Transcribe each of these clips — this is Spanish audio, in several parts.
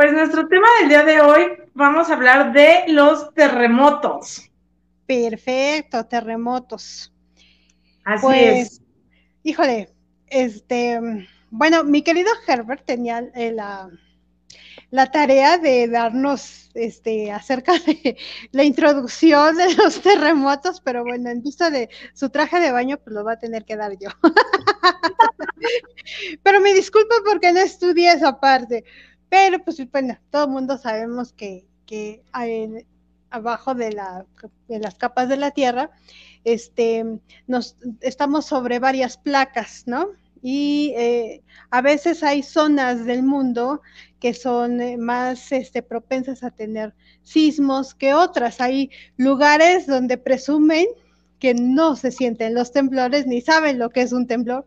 Pues nuestro tema del día de hoy vamos a hablar de los terremotos. Perfecto, terremotos. Así Pues, es. híjole, este, bueno, mi querido Herbert tenía eh, la, la tarea de darnos este, acerca de la introducción de los terremotos, pero bueno, en vista de su traje de baño, pues lo va a tener que dar yo. pero me disculpo porque no estudié esa parte, pero pues bueno, todo el mundo sabemos que, que abajo de, la, de las capas de la Tierra, este, nos, estamos sobre varias placas, ¿no? Y eh, a veces hay zonas del mundo que son eh, más este, propensas a tener sismos que otras. Hay lugares donde presumen que no se sienten los temblores ni saben lo que es un temblor.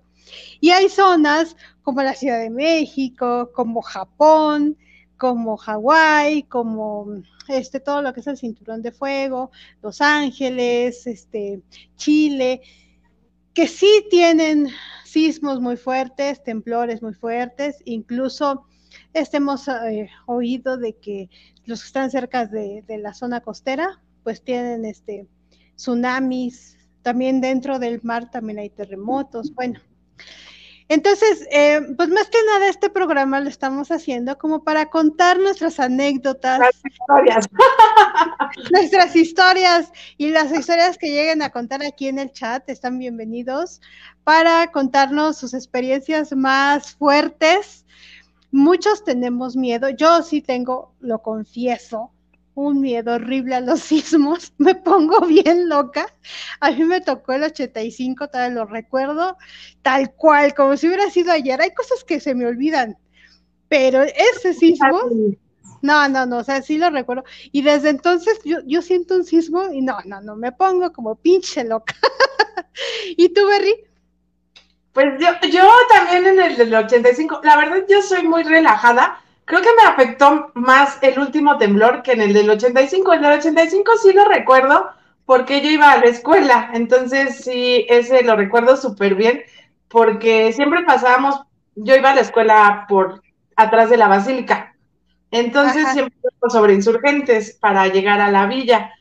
Y hay zonas como la Ciudad de México, como Japón, como Hawái, como este, todo lo que es el cinturón de fuego, Los Ángeles, este, Chile, que sí tienen sismos muy fuertes, temblores muy fuertes, incluso este, hemos eh, oído de que los que están cerca de, de, la zona costera, pues tienen este, tsunamis, también dentro del mar también hay terremotos, bueno. Entonces, eh, pues más que nada este programa lo estamos haciendo como para contar nuestras anécdotas, historias. nuestras historias y las historias que lleguen a contar aquí en el chat están bienvenidos para contarnos sus experiencias más fuertes. Muchos tenemos miedo, yo sí tengo, lo confieso, un miedo horrible a los sismos, me pongo bien loca. A mí me tocó el 85, todavía lo recuerdo, tal cual, como si hubiera sido ayer. Hay cosas que se me olvidan, pero ese sismo, no, no, no, o sea, sí lo recuerdo. Y desde entonces yo, yo siento un sismo y no, no, no, me pongo como pinche loca. ¿Y tú, Berry? Pues yo, yo también en el del 85, la verdad yo soy muy relajada. Creo que me afectó más el último temblor que en el del 85. El del 85 sí lo recuerdo porque yo iba a la escuela, entonces sí, ese lo recuerdo súper bien porque siempre pasábamos, yo iba a la escuela por atrás de la basílica, entonces Ajá. siempre sobre insurgentes para llegar a la villa.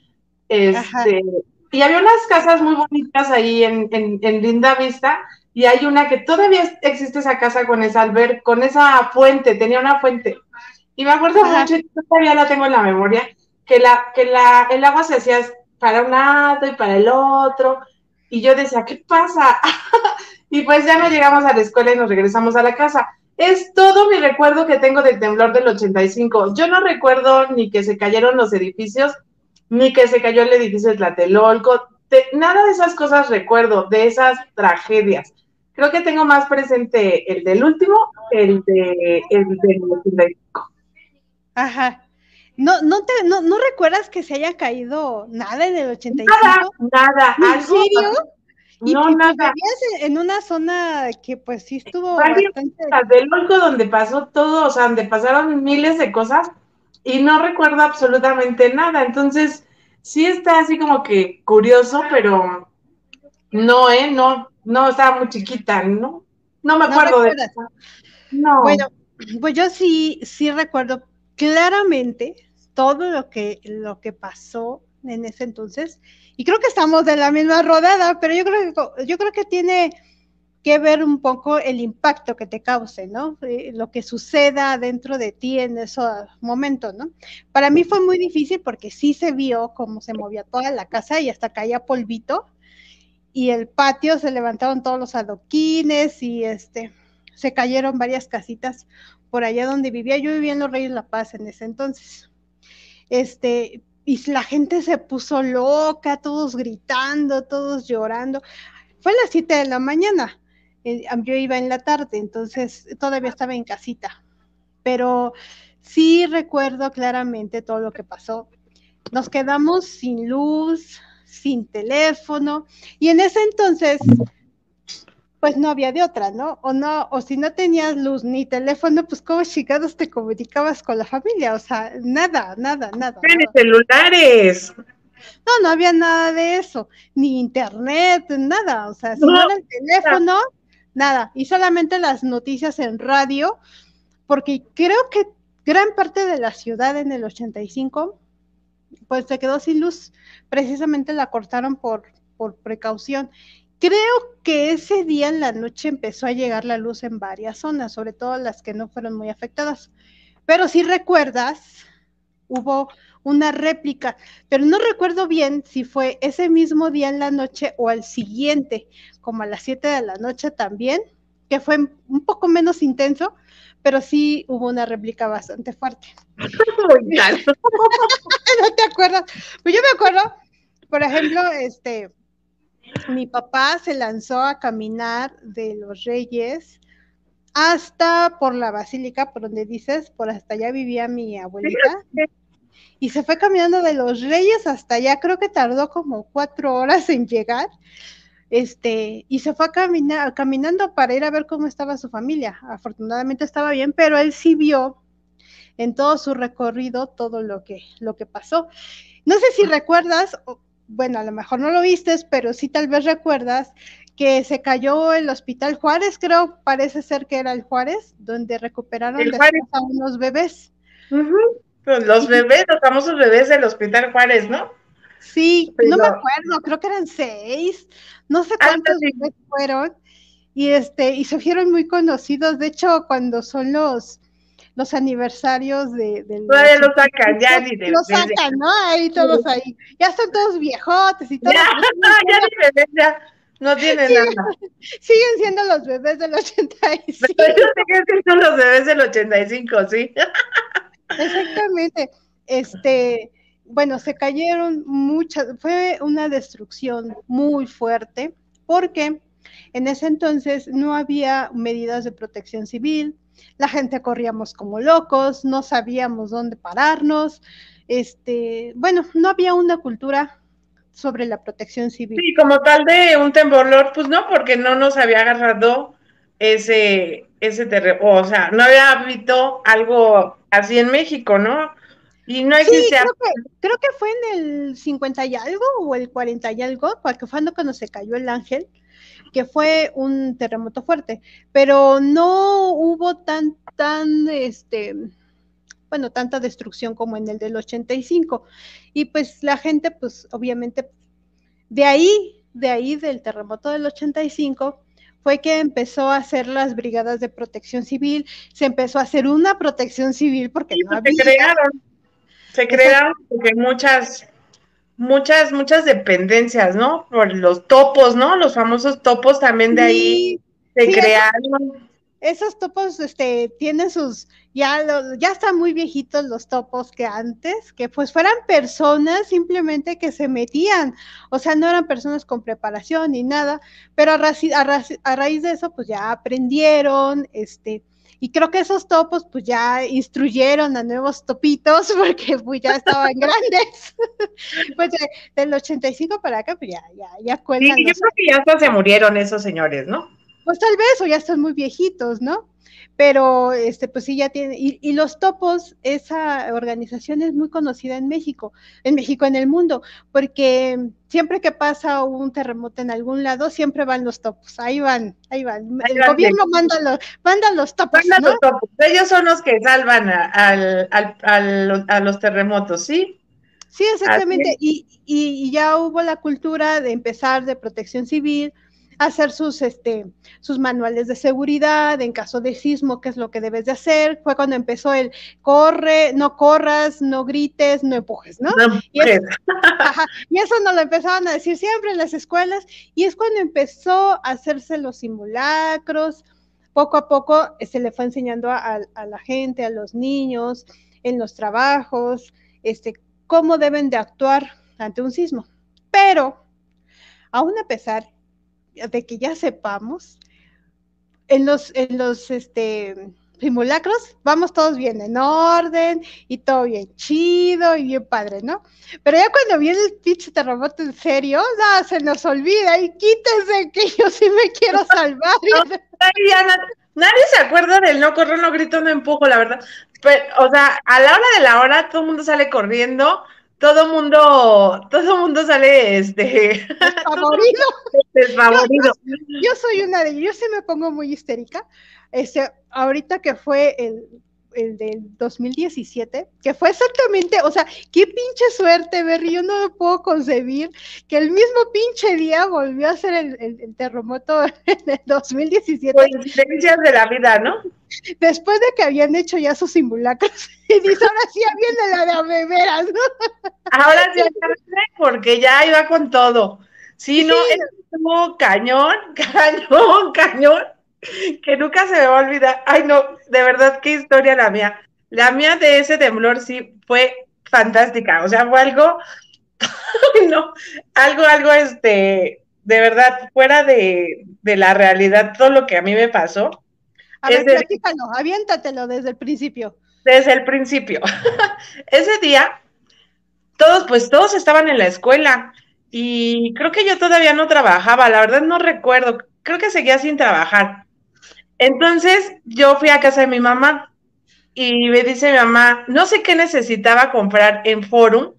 Este, y había unas casas muy bonitas ahí en, en, en Linda Vista y hay una que todavía existe esa casa con esa alber, con esa fuente, tenía una fuente. Y me acuerdo Ajá. mucho, todavía la tengo en la memoria, que la, que la, el agua se hacía para un lado y para el otro. Y yo decía, ¿qué pasa? y pues ya no llegamos a la escuela y nos regresamos a la casa. Es todo mi recuerdo que tengo del temblor del 85. Yo no recuerdo ni que se cayeron los edificios, ni que se cayó el edificio de Tlatelolco. De, nada de esas cosas recuerdo, de esas tragedias creo que tengo más presente el del último que el, de, el del 85. Ajá. ¿No, no, te, no, ¿No recuerdas que se haya caído nada en el 85? Nada, nada. ¿En algo, serio? Y, no, nada. En una zona que pues sí estuvo bastante... del Olco donde pasó todo, o sea, donde pasaron miles de cosas y no recuerdo absolutamente nada. Entonces, sí está así como que curioso, pero no, ¿eh? No, no, estaba muy chiquita, ¿no? No me acuerdo no de eso. No. Bueno, pues yo sí, sí recuerdo claramente todo lo que, lo que pasó en ese entonces. Y creo que estamos de la misma rodada, pero yo creo que, yo creo que tiene que ver un poco el impacto que te cause, ¿no? Eh, lo que suceda dentro de ti en ese momento, ¿no? Para mí fue muy difícil porque sí se vio cómo se movía toda la casa y hasta caía polvito y el patio se levantaron todos los adoquines y este se cayeron varias casitas por allá donde vivía. Yo vivía en Los Reyes La Paz en ese entonces. Este, y la gente se puso loca, todos gritando, todos llorando. Fue a las 7 de la mañana. Eh, yo iba en la tarde, entonces todavía estaba en casita. Pero sí recuerdo claramente todo lo que pasó. Nos quedamos sin luz, sin teléfono, y en ese entonces, pues no había de otra, ¿no? O no, o si no tenías luz ni teléfono, pues cómo chicados te comunicabas con la familia, o sea, nada, nada, nada. Tienes celulares. No, no había nada de eso, ni internet, nada, o sea, si no, no era el teléfono, nada, y solamente las noticias en radio, porque creo que gran parte de la ciudad en el 85 pues se quedó sin luz. Precisamente la cortaron por, por precaución. Creo que ese día en la noche empezó a llegar la luz en varias zonas, sobre todo las que no fueron muy afectadas. Pero si recuerdas, hubo una réplica, pero no recuerdo bien si fue ese mismo día en la noche o al siguiente, como a las 7 de la noche también, que fue un poco menos intenso, pero sí hubo una réplica bastante fuerte. ¿No te acuerdas? Pues yo me acuerdo, por ejemplo, este, mi papá se lanzó a caminar de los Reyes hasta por la basílica, por donde dices, por hasta allá vivía mi abuelita. Y se fue caminando de los Reyes hasta allá, creo que tardó como cuatro horas en llegar este, y se fue a caminando para ir a ver cómo estaba su familia. Afortunadamente estaba bien, pero él sí vio en todo su recorrido todo lo que, lo que pasó. No sé si recuerdas, bueno, a lo mejor no lo vistes, pero sí tal vez recuerdas que se cayó el Hospital Juárez, creo, parece ser que era el Juárez, donde recuperaron a unos bebés. Pues los bebés, los famosos bebés del Hospital Juárez, ¿no? Sí, no me acuerdo, creo que eran seis, no sé cuántos fueron, y este, y se fueron muy conocidos, de hecho, cuando son los los aniversarios de, Todavía los sacan, ya ni de Los sacan, ¿no? Ahí todos ahí. Ya están todos viejotes y todo. Ya, ya, ya, ya no tienen nada. Siguen siendo los bebés del 85. Pero yo sé que son los bebés del 85, sí. Exactamente. Este, bueno, se cayeron muchas, fue una destrucción muy fuerte porque en ese entonces no había medidas de protección civil, la gente corríamos como locos, no sabíamos dónde pararnos, este, bueno, no había una cultura sobre la protección civil. Sí, como tal de un temblor, pues no, porque no nos había agarrado ese, ese terreno, o sea, no había habido algo así en México, ¿no? Y no existe. Sí, creo que, creo que fue en el 50 y algo o el 40 y algo, porque fue cuando se cayó el ángel, que fue un terremoto fuerte, pero no hubo tan, tan, este, bueno, tanta destrucción como en el del 85. Y pues la gente, pues obviamente, de ahí, de ahí del terremoto del 85, fue que empezó a hacer las brigadas de protección civil, se empezó a hacer una protección civil porque no Se crearon, se crearon porque muchas, muchas, muchas dependencias, ¿no? Por los topos, ¿no? Los famosos topos también de ahí se crearon. Esos topos, este, tienen sus, ya, ya están muy viejitos los topos que antes, que pues fueran personas simplemente que se metían, o sea, no eran personas con preparación ni nada, pero a, a raíz de eso, pues ya aprendieron, este, y creo que esos topos pues ya instruyeron a nuevos topitos porque pues ya estaban grandes. pues del 85 para acá pues ya, ya, ya cuelgan. Sí, yo creo que ya hasta se murieron esos señores, ¿no? Pues tal vez, o ya están muy viejitos, ¿no? Pero este, pues sí ya tiene, y, los topos, esa organización es muy conocida en México, en México, en el mundo, porque siempre que pasa un terremoto en algún lado, siempre van los topos, ahí van, ahí van, el gobierno manda los, manda los topos. los topos. Ellos son los que salvan a, a los terremotos, ¿sí? Sí, exactamente, y, y, ya hubo la cultura de empezar de protección civil, hacer sus, este, sus manuales de seguridad en caso de sismo, qué es lo que debes de hacer. Fue cuando empezó el corre, no corras, no grites, no empujes, ¿no? y, eso, y, eso, nos lo empezaban a decir siempre en las escuelas y es cuando empezó a hacerse los simulacros. Poco a poco se le fue enseñando a, a la gente, a los niños, en los trabajos, este, cómo deben de actuar ante un sismo. Pero, aún a pesar de que ya sepamos, en los, en los este, simulacros vamos todos bien en orden y todo bien chido y bien padre, ¿no? Pero ya cuando viene el pinche terremoto en serio, no, se nos olvida y quítese que yo sí me quiero salvar. nadie se acuerda del no corro, no grito, no empujo, la verdad. Pero, o sea, a la hora de la hora todo el mundo sale corriendo todo mundo, todo mundo sale este favorito. Desfavorido. Yo, soy una de yo sí me pongo muy histérica. Este, ahorita que fue el, el del 2017, que fue exactamente, o sea, qué pinche suerte, Berry, yo no lo puedo concebir, que el mismo pinche día volvió a ser el, terremoto en el 2017. Coincidencias de la vida, ¿no? Después de que habían hecho ya sus simulacros, y dice, ahora sí viene la de Aveveras, ¿no? Ahora sí, porque ya iba con todo. Sí, no, estuvo cañón, cañón, cañón que nunca se me va a olvidar. Ay, no, de verdad, qué historia la mía. La mía de ese temblor sí fue fantástica. O sea, fue algo, no, algo, algo, este, de verdad, fuera de, la realidad, todo lo que a mí me pasó. A ver, platícalo, aviéntatelo desde el principio. Desde el principio. ese día, todos, pues todos estaban en la escuela y creo que yo todavía no trabajaba, la verdad no recuerdo, creo que seguía sin trabajar. Entonces yo fui a casa de mi mamá y me dice mi mamá, no sé qué necesitaba comprar en Forum,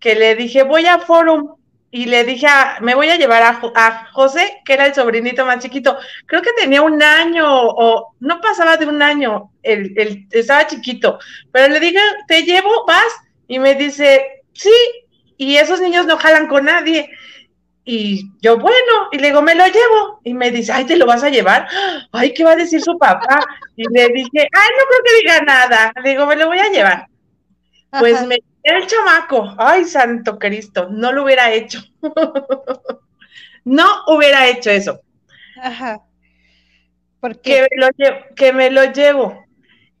que le dije, voy a Forum. Y le dije, me voy a llevar a, José, que era el sobrinito más chiquito. Creo que tenía un año o no pasaba de un año, el, estaba chiquito. Pero le dije, te llevo, vas. Y me dice, sí. Y esos niños no jalan con nadie. Y yo, bueno, y le digo, me lo llevo. Y me dice, ay, ¿te lo vas a llevar? Ay, ¿qué va a decir su papá? Y le dije, ay, no creo que diga nada. Le digo, me lo voy a llevar. Pues me el chamaco. Ay, santo Cristo, no lo hubiera hecho. no hubiera hecho eso. Ajá. ¿Por qué? Que me lo llevo, que me lo llevo.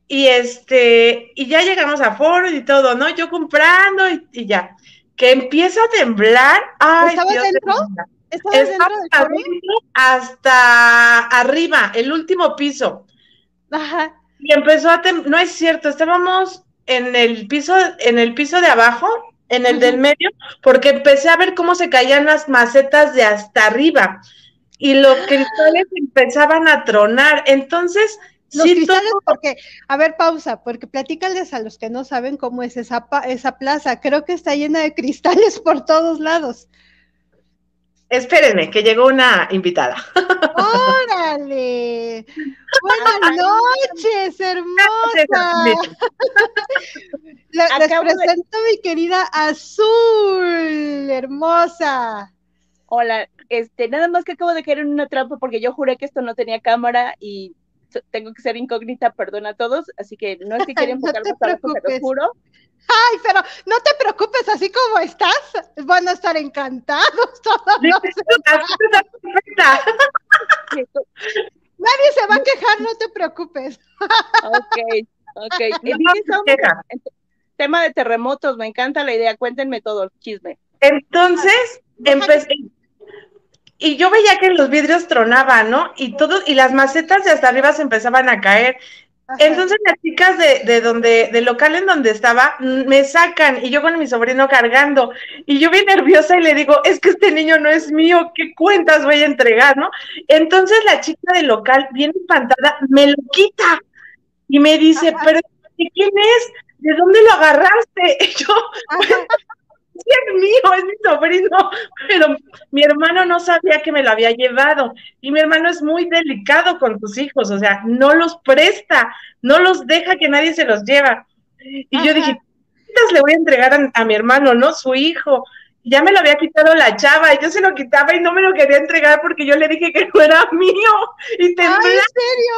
Y este, y ya llegamos a foro y todo, ¿no? Yo comprando y ya que empieza a temblar. Ay, ¿Estabas dentro? ¿Estabas dentro hasta arriba, el último piso. Ajá. Y empezó a temblar, no es cierto, estábamos en el piso, en el piso de abajo, en el del medio, porque empecé a ver cómo se caían las macetas de hasta arriba y los cristales empezaban a tronar. Entonces, los cristales, porque, a ver, pausa, porque platícales a los que no saben cómo es esa, esa plaza. Creo que está llena de cristales por todos lados. Espérenme, que llegó una invitada. ¡Órale! Buenas noches, hermosa. les presento a mi querida Azul, hermosa. Hola, este, nada más que acabo de caer en una trampa porque yo juré que esto no tenía cámara y tengo que ser incógnita, perdona a todos, así que no es que quiera enfocar más trabajo, te lo juro. Ay, pero no te preocupes, así como estás, van a estar encantados todos Nadie se va a quejar, no te preocupes. Ok, ok. tema de terremotos, me encanta la idea, cuéntenme todo, chisme. Entonces, empecé, y yo veía que los vidrios tronaban, ¿no? Y todo, y las macetas de hasta arriba se empezaban a caer. Entonces las chicas de, de donde, del local en donde estaba, mm, me sacan y yo con mi sobrino cargando. Y yo bien nerviosa y le digo, es que este niño no es mío, ¿qué cuentas voy a entregar, no? Entonces la chica del local, bien espantada, me lo quita y me dice, pero ¿quién es? ¿De dónde lo agarraste? Y yo, es mío, es mi sobrino, pero mi hermano no sabía que me lo había llevado. Y mi hermano es muy delicado con tus hijos, o sea, no los presta, no los deja que nadie se los lleva. Y yo dije, le voy a entregar a, mi hermano, no su hijo? ya me lo había quitado la chava y yo se lo quitaba y no me lo quería entregar porque yo le dije que no era mío. Y temblaba. ¿en serio?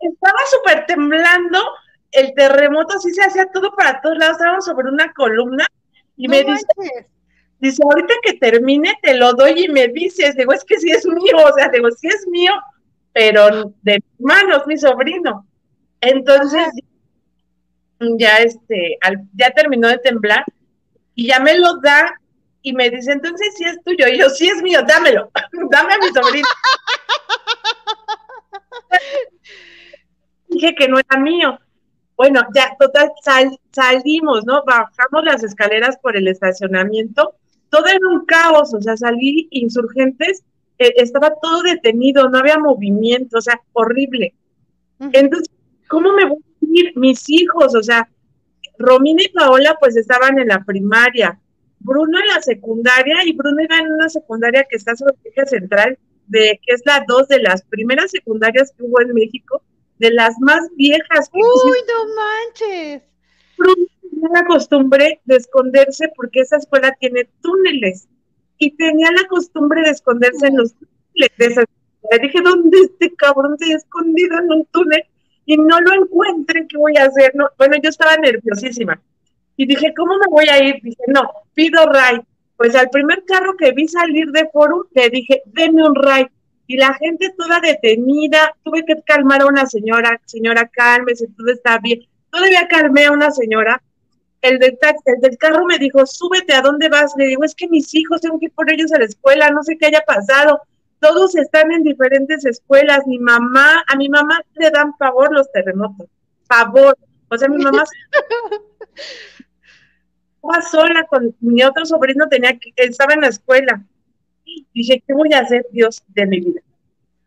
Estaba súper temblando, el terremoto así se hacía todo para todos lados, estábamos sobre una columna y me dice, dice, ahorita que termine te lo doy y me dices, digo, es que sí es mío, o sea, digo, sí es mío, pero de mis manos, mi sobrino. Entonces, ya este, ya terminó de temblar y ya me lo da y me dice, entonces sí es tuyo. Y yo, sí es mío, dámelo, dame a mi sobrino. Dije que no era mío. Bueno, ya total salimos, ¿no? Bajamos las escaleras por el estacionamiento. Todo era un caos, o sea, salí insurgentes, eh, estaba todo detenido, no había movimiento, o sea, horrible. Entonces, ¿cómo me voy a ir? Mis hijos, o sea, Romina y Paola pues estaban en la primaria, Bruno en la secundaria y Bruno iba en una secundaria que está sobre el eje central, de que es la dos de las primeras secundarias que hubo en México, de las más viejas. Uy, no manches. Tenía la costumbre de esconderse porque esa escuela tiene túneles y tenía la costumbre de esconderse en los túneles de esa escuela. Dije, ¿dónde este cabrón se ha escondido en un túnel y no lo encuentre? ¿Qué voy a hacer? No, bueno, yo estaba nerviosísima y dije, ¿cómo me voy a ir? Dije, no, pido ride. Pues al primer carro que vi salir de forum, le dije, denme un ride y la gente toda detenida, tuve que calmar a una señora, señora, cálmese, todo está bien. Todavía calmé a una señora. El del, el del carro me dijo, súbete, ¿a dónde vas? Le digo, es que mis hijos, tengo que ir por ellos a la escuela, no sé qué haya pasado. Todos están en diferentes escuelas. Mi mamá, a mi mamá le dan favor los terremotos. Favor. O sea, mi mamá estaba sola con mi otro sobrino, tenía que, estaba en la escuela Dije, ¿qué voy a hacer, Dios, de mi vida?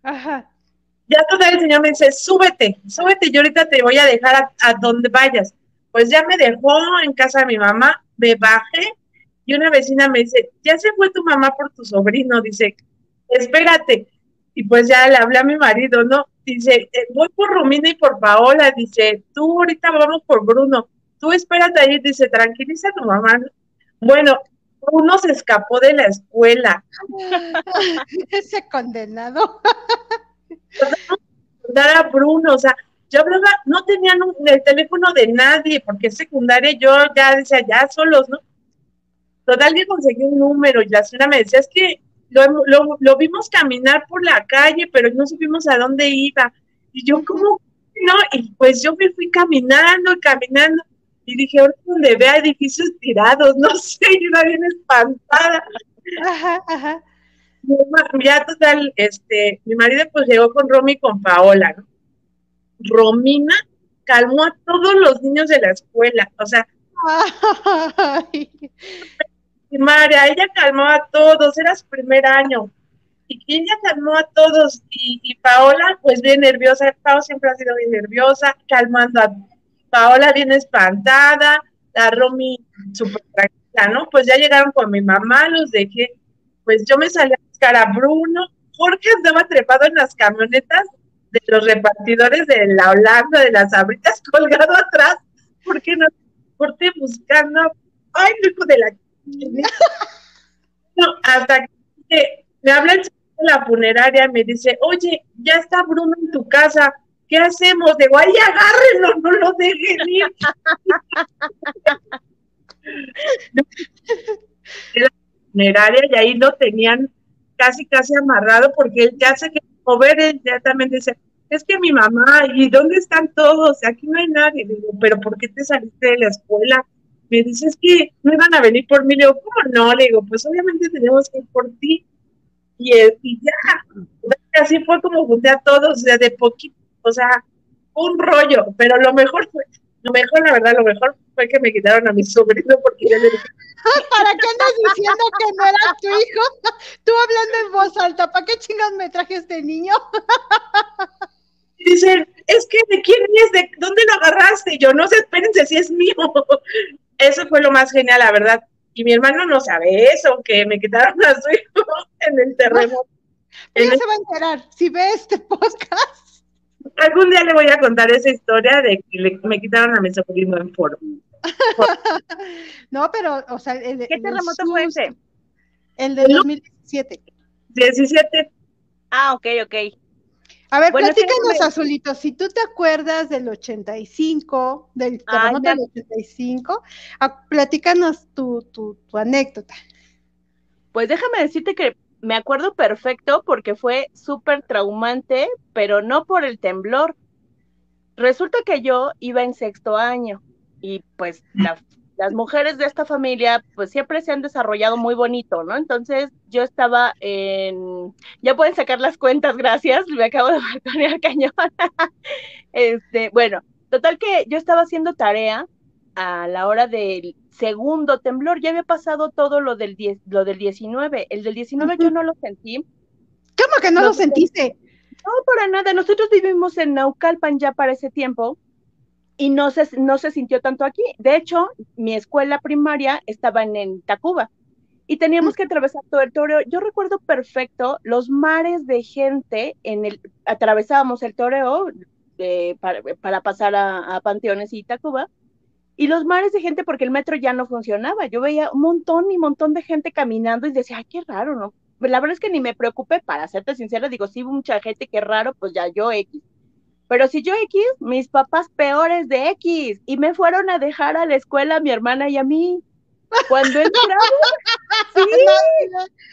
Ajá. Ya todavía el Señor me dice, súbete, súbete, yo ahorita te voy a dejar a, donde vayas. Pues ya me dejó en casa de mi mamá, me bajé y una vecina me dice, ya se fue tu mamá por tu sobrino, dice, espérate. Y pues ya le hablé a mi marido, ¿no? Dice, eh, voy por Romina y por Paola, dice, tú ahorita vamos por Bruno, tú espérate ahí, dice, tranquiliza a tu mamá. Bueno, Bruno se escapó de la escuela. Ese condenado. a Bruno, o sea, yo hablaba, no tenían el teléfono de nadie, porque es secundaria yo ya decía, ya solos, ¿no? Total que conseguí un número y la señora me decía, es que lo, lo, vimos caminar por la calle, pero no supimos a dónde iba. Y yo, ¿cómo? No, y pues yo me fui caminando, caminando y dije, ahora donde vea edificios tirados, no sé, yo era bien espantada. Ajá, ajá. Ya total, este, mi marido pues llegó con Romy y con Paola, ¿no? Romina calmó a todos los niños de la escuela, o sea, Ay. María, ella calmó a todos, era su primer año, y ella calmó a todos, y, y Paola, pues bien nerviosa, Paola siempre ha sido bien nerviosa, calmando a Paola viene espantada, la Romy súper tranquila, ¿no? Pues ya llegaron con mi mamá, los dejé, pues yo me salí a buscar a Bruno, Jorge andaba trepado en las camionetas de los repartidores de la Holanda, de las abritas, colgado atrás, porque no corté buscando, ay, hijo de la... no, hasta que me habla el de la funeraria, me dice, oye, ya está Bruno en tu casa, ¿qué hacemos? Digo, ahí agárrenlo, no lo dejen ir. Era funeraria y ahí lo tenían casi, casi amarrado porque él ya se quiere mover, él ya también dice, es que mi mamá, ¿y dónde están todos? Aquí no hay nadie. Digo, ¿pero por qué te saliste de la escuela? Me dice, es que no iban a venir por mí. Le digo, ¿cómo no? Le digo, pues obviamente tenemos que ir por ti. Y, y ya, así fue como junté a todos, o sea, de poquito o sea, un rollo, pero lo mejor fue, lo mejor, la verdad, lo mejor fue que me quitaron a mi sobrino porque ya le dije, ¿Para qué andas diciendo que no era tu hijo? Tú hablando en voz alta, ¿para qué chingas me traje este niño? Dicen, es que de quién es, de dónde lo agarraste. yo, no sé, espérense si es mío. Eso fue lo más genial, la verdad. Y mi hermano no sabe eso, que me quitaron a su hijo en el terremoto. Ella se va a enterar. Si ve este podcast, Algún día le voy a contar esa historia de que me quitaron a mi sobrino en foro. no, pero, o sea, el, ¿qué terremoto fue ese? El de 2017. 17. Ah, ok, ok. A ver, platícanos, Azulito, si tú te acuerdas del 85, del terremoto del 85, platícanos tu, tu, tu anécdota. Pues déjame decirte que me acuerdo perfecto porque fue súper traumante, pero no por el temblor. Resulta que yo iba en sexto año y pues las mujeres de esta familia pues siempre se han desarrollado muy bonito, ¿no? Entonces yo estaba en, ya pueden sacar las cuentas, gracias, me acabo de el cañón. este, bueno, total que yo estaba haciendo tarea a la hora del segundo temblor, ya había pasado todo lo del, lo del 19, el del 19 yo no lo sentí. ¿Cómo que no, lo sentiste? No, para nada, nosotros vivimos en Naucalpan ya para ese tiempo y no se, no se sintió tanto aquí. De hecho, mi escuela primaria estaba en, Tacuba y teníamos que atravesar todo el toreo. Yo recuerdo perfecto los mares de gente en el, atravesábamos el toreo, eh, para, pasar a, a Panteones y Tacuba y los mares de gente porque el metro ya no funcionaba. Yo veía un montón y montón de gente caminando y decía, ay, qué raro, ¿no? La verdad es que ni me preocupé, para serte sincera, digo, sí, mucha gente, qué raro, pues ya yo X. Pero si yo X, mis papás peores de X, y me fueron a dejar a la escuela a mi hermana y a mí. Cuando entramos, sí.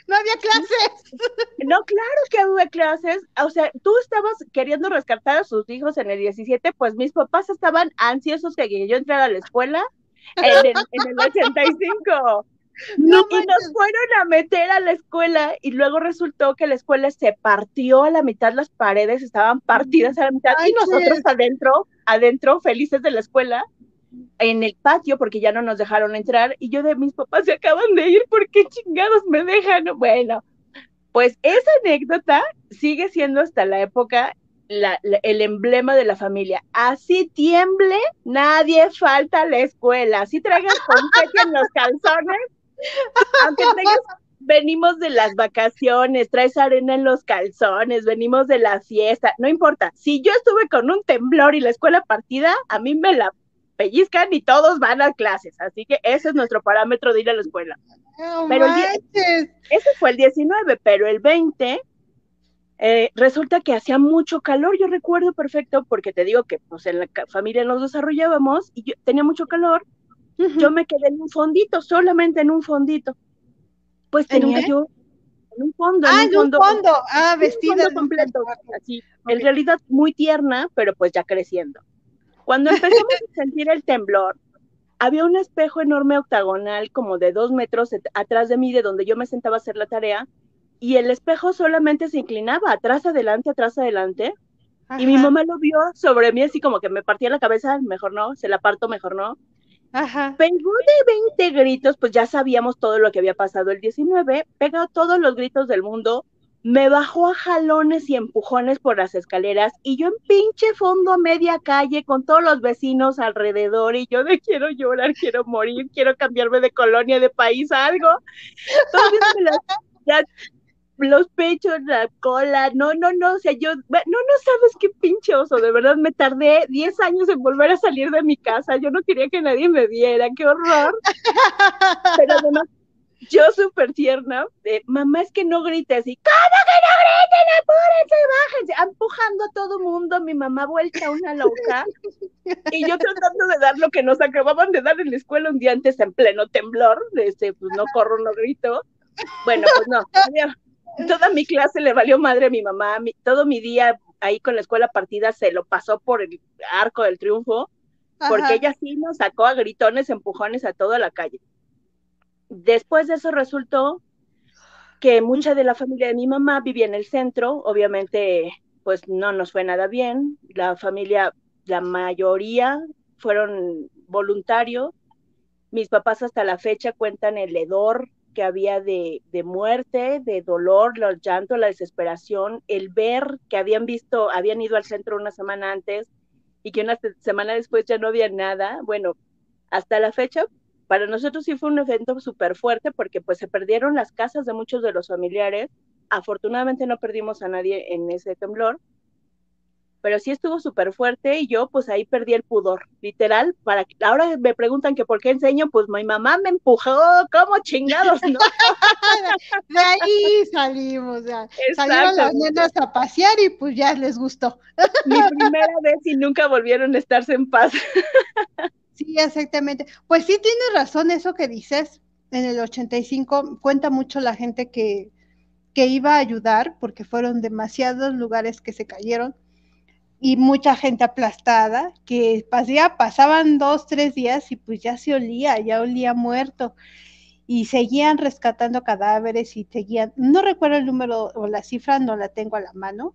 no, había clases. No, claro que había clases. O sea, tú estabas queriendo rescatar a sus hijos en el 17, pues mis papás estaban ansiosos de que yo entrara a la escuela en el, en el 85. No, y nos fueron a meter a la escuela y luego resultó que la escuela se partió a la mitad, las paredes estaban partidas a la mitad y nosotros adentro, adentro felices de la escuela, en el patio porque ya no nos dejaron entrar y yo de mis papás se acaban de ir, ¿por qué chingados me dejan? Bueno, pues esa anécdota sigue siendo hasta la época el emblema de la familia. Así tiemble, nadie falta a la escuela. Así traigas confeti en los calzones, aunque tengas, venimos de las vacaciones, traes arena en los calzones, venimos de la fiesta, no importa. Si yo estuve con un temblor y la escuela partida, a mí me la pellizcan y todos van a clases. Así que ese es nuestro parámetro de ir a la escuela. pero ese fue el 19, pero el 20 eh, resulta que hacía mucho calor, yo recuerdo perfecto, porque te digo que pues en la familia nos desarrollábamos y yo tenía mucho calor, yo me quedé en un fondito, solamente en un fondito. Pues tenía yo en un fondo. Ah, en un fondo, ah, vestida. completo, así, en realidad muy tierna, pero pues ya creciendo. Cuando empezamos a sentir el temblor, había un espejo enorme octagonal como de dos metros atrás de mí, de donde yo me sentaba a hacer la tarea, y el espejo solamente se inclinaba atrás, adelante, atrás, adelante. Y mi mamá lo vio sobre mí así como que me partía la cabeza, mejor no, se la parto, mejor no. Ajá. Pegó de 20 gritos, pues ya sabíamos todo lo que había pasado el 19, pegó todos los gritos del mundo, me bajó a jalones y empujones por las escaleras y yo en pinche fondo a media calle con todos los vecinos alrededor y yo de quiero llorar, quiero morir, quiero cambiarme de colonia, de país, algo. ya, los pechos, la cola, no, no, no, o sea, yo, no, no sabes qué pinche oso, de verdad me tardé 10 años en volver a salir de mi casa, yo no quería que nadie me viera, qué horror. Pero además yo súper tierna, mamá es que no grites y ¿cómo que no griten? Apúrense, bájense, empujando a todo mundo, mi mamá vuelta una loca, y yo tratando de dar lo que nos acababan de dar en la escuela un día antes en pleno temblor, de este, pues no corro, no grito. Bueno, pues no, toda mi clase le valió madre a mi mamá, todo mi día ahí con la escuela partida se lo pasó por el arco del triunfo, porque ella sí nos sacó a gritones, empujones a toda la calle. Después de eso resultó que mucha de la familia de mi mamá vivía en el centro, obviamente pues no nos fue nada bien, la familia, la mayoría fueron voluntarios, mis papás hasta la fecha cuentan el hedor que había de, muerte, de dolor, el llanto, la desesperación, el ver que habían visto, habían ido al centro una semana antes y que una semana después ya no había nada. Bueno, hasta la fecha para nosotros sí fue un evento súper fuerte porque pues se perdieron las casas de muchos de los familiares. Afortunadamente no perdimos a nadie en ese temblor, pero sí estuvo súper fuerte y yo pues ahí perdí el pudor, literal, para que ahora me preguntan que por qué enseño, pues mi mamá me empujó, como chingados, ¿no? de ahí salimos, ya. salieron las nenas a pasear y pues ya les gustó. Mi primera vez y nunca volvieron a estarse en paz. Sí, exactamente. Pues sí tienes razón eso que dices. En el 85 cuenta mucho la gente que, que iba a ayudar porque fueron demasiados lugares que se cayeron y mucha gente aplastada, que pasía, pasaban dos, tres días y pues ya se olía, ya olía muerto. Y seguían rescatando cadáveres y seguían, no recuerdo el número o la cifra, no la tengo a la mano,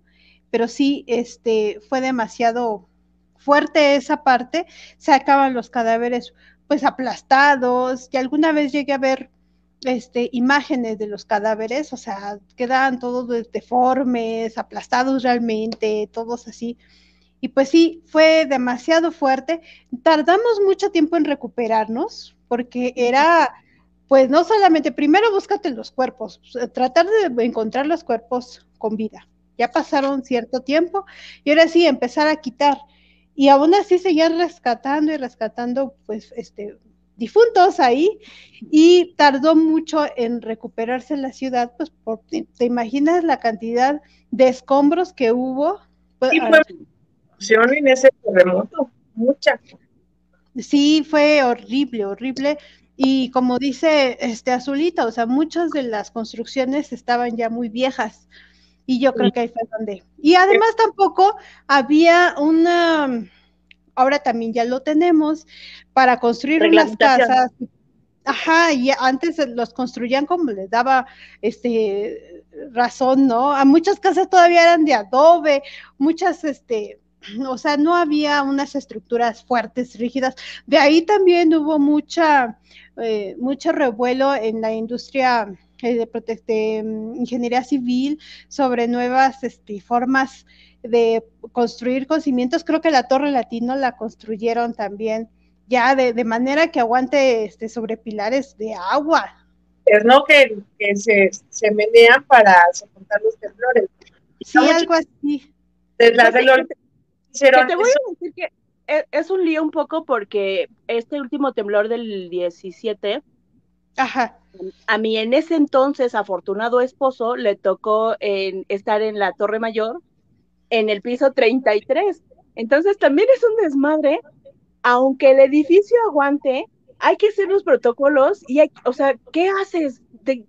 pero sí, este, fue demasiado fuerte esa parte, se acaban los cadáveres pues aplastados, y alguna vez llegué a ver este, imágenes de los cadáveres, o sea, quedaban todos deformes, aplastados realmente, todos así. Y pues sí, fue demasiado fuerte. Tardamos mucho tiempo en recuperarnos, porque era, pues no solamente, primero búscate los cuerpos, tratar de encontrar los cuerpos con vida ya pasaron cierto tiempo y ahora sí empezar a quitar. Y aún así seguían rescatando y rescatando, pues, este, difuntos ahí y tardó mucho en recuperarse la ciudad, pues por, te imaginas la cantidad de escombros que hubo. Pues, sí, fue en ese terremoto, mucha. Sí, fue horrible, horrible. Y como dice este Azulita, o sea, muchas de las construcciones estaban ya muy viejas. Y yo creo que ahí fue donde. Y además tampoco había una, ahora también ya lo tenemos, para construir unas casas. Ajá, y antes los construían como les daba este razón, ¿no? A muchas casas todavía eran de adobe, muchas, este, o sea, no había unas estructuras fuertes, rígidas. De ahí también hubo mucha, eh, mucho revuelo en la industria eh, de, mm, ingeniería civil sobre nuevas este, formas de construir con cimientos. Creo que la Torre Latino la construyeron también ya de, manera que aguante este, sobre pilares de agua. Es no que, se, se menean para soportar los temblores. Sí, algo así. De la, de te voy a decir que e, es un lío un poco porque este último temblor del 17, Ajá. a mí en ese entonces afortunado esposo le tocó estar en la Torre Mayor en el piso 33. Entonces también es un desmadre, aunque el edificio aguante, hay que hacer los protocolos y hay, o sea, ¿qué haces?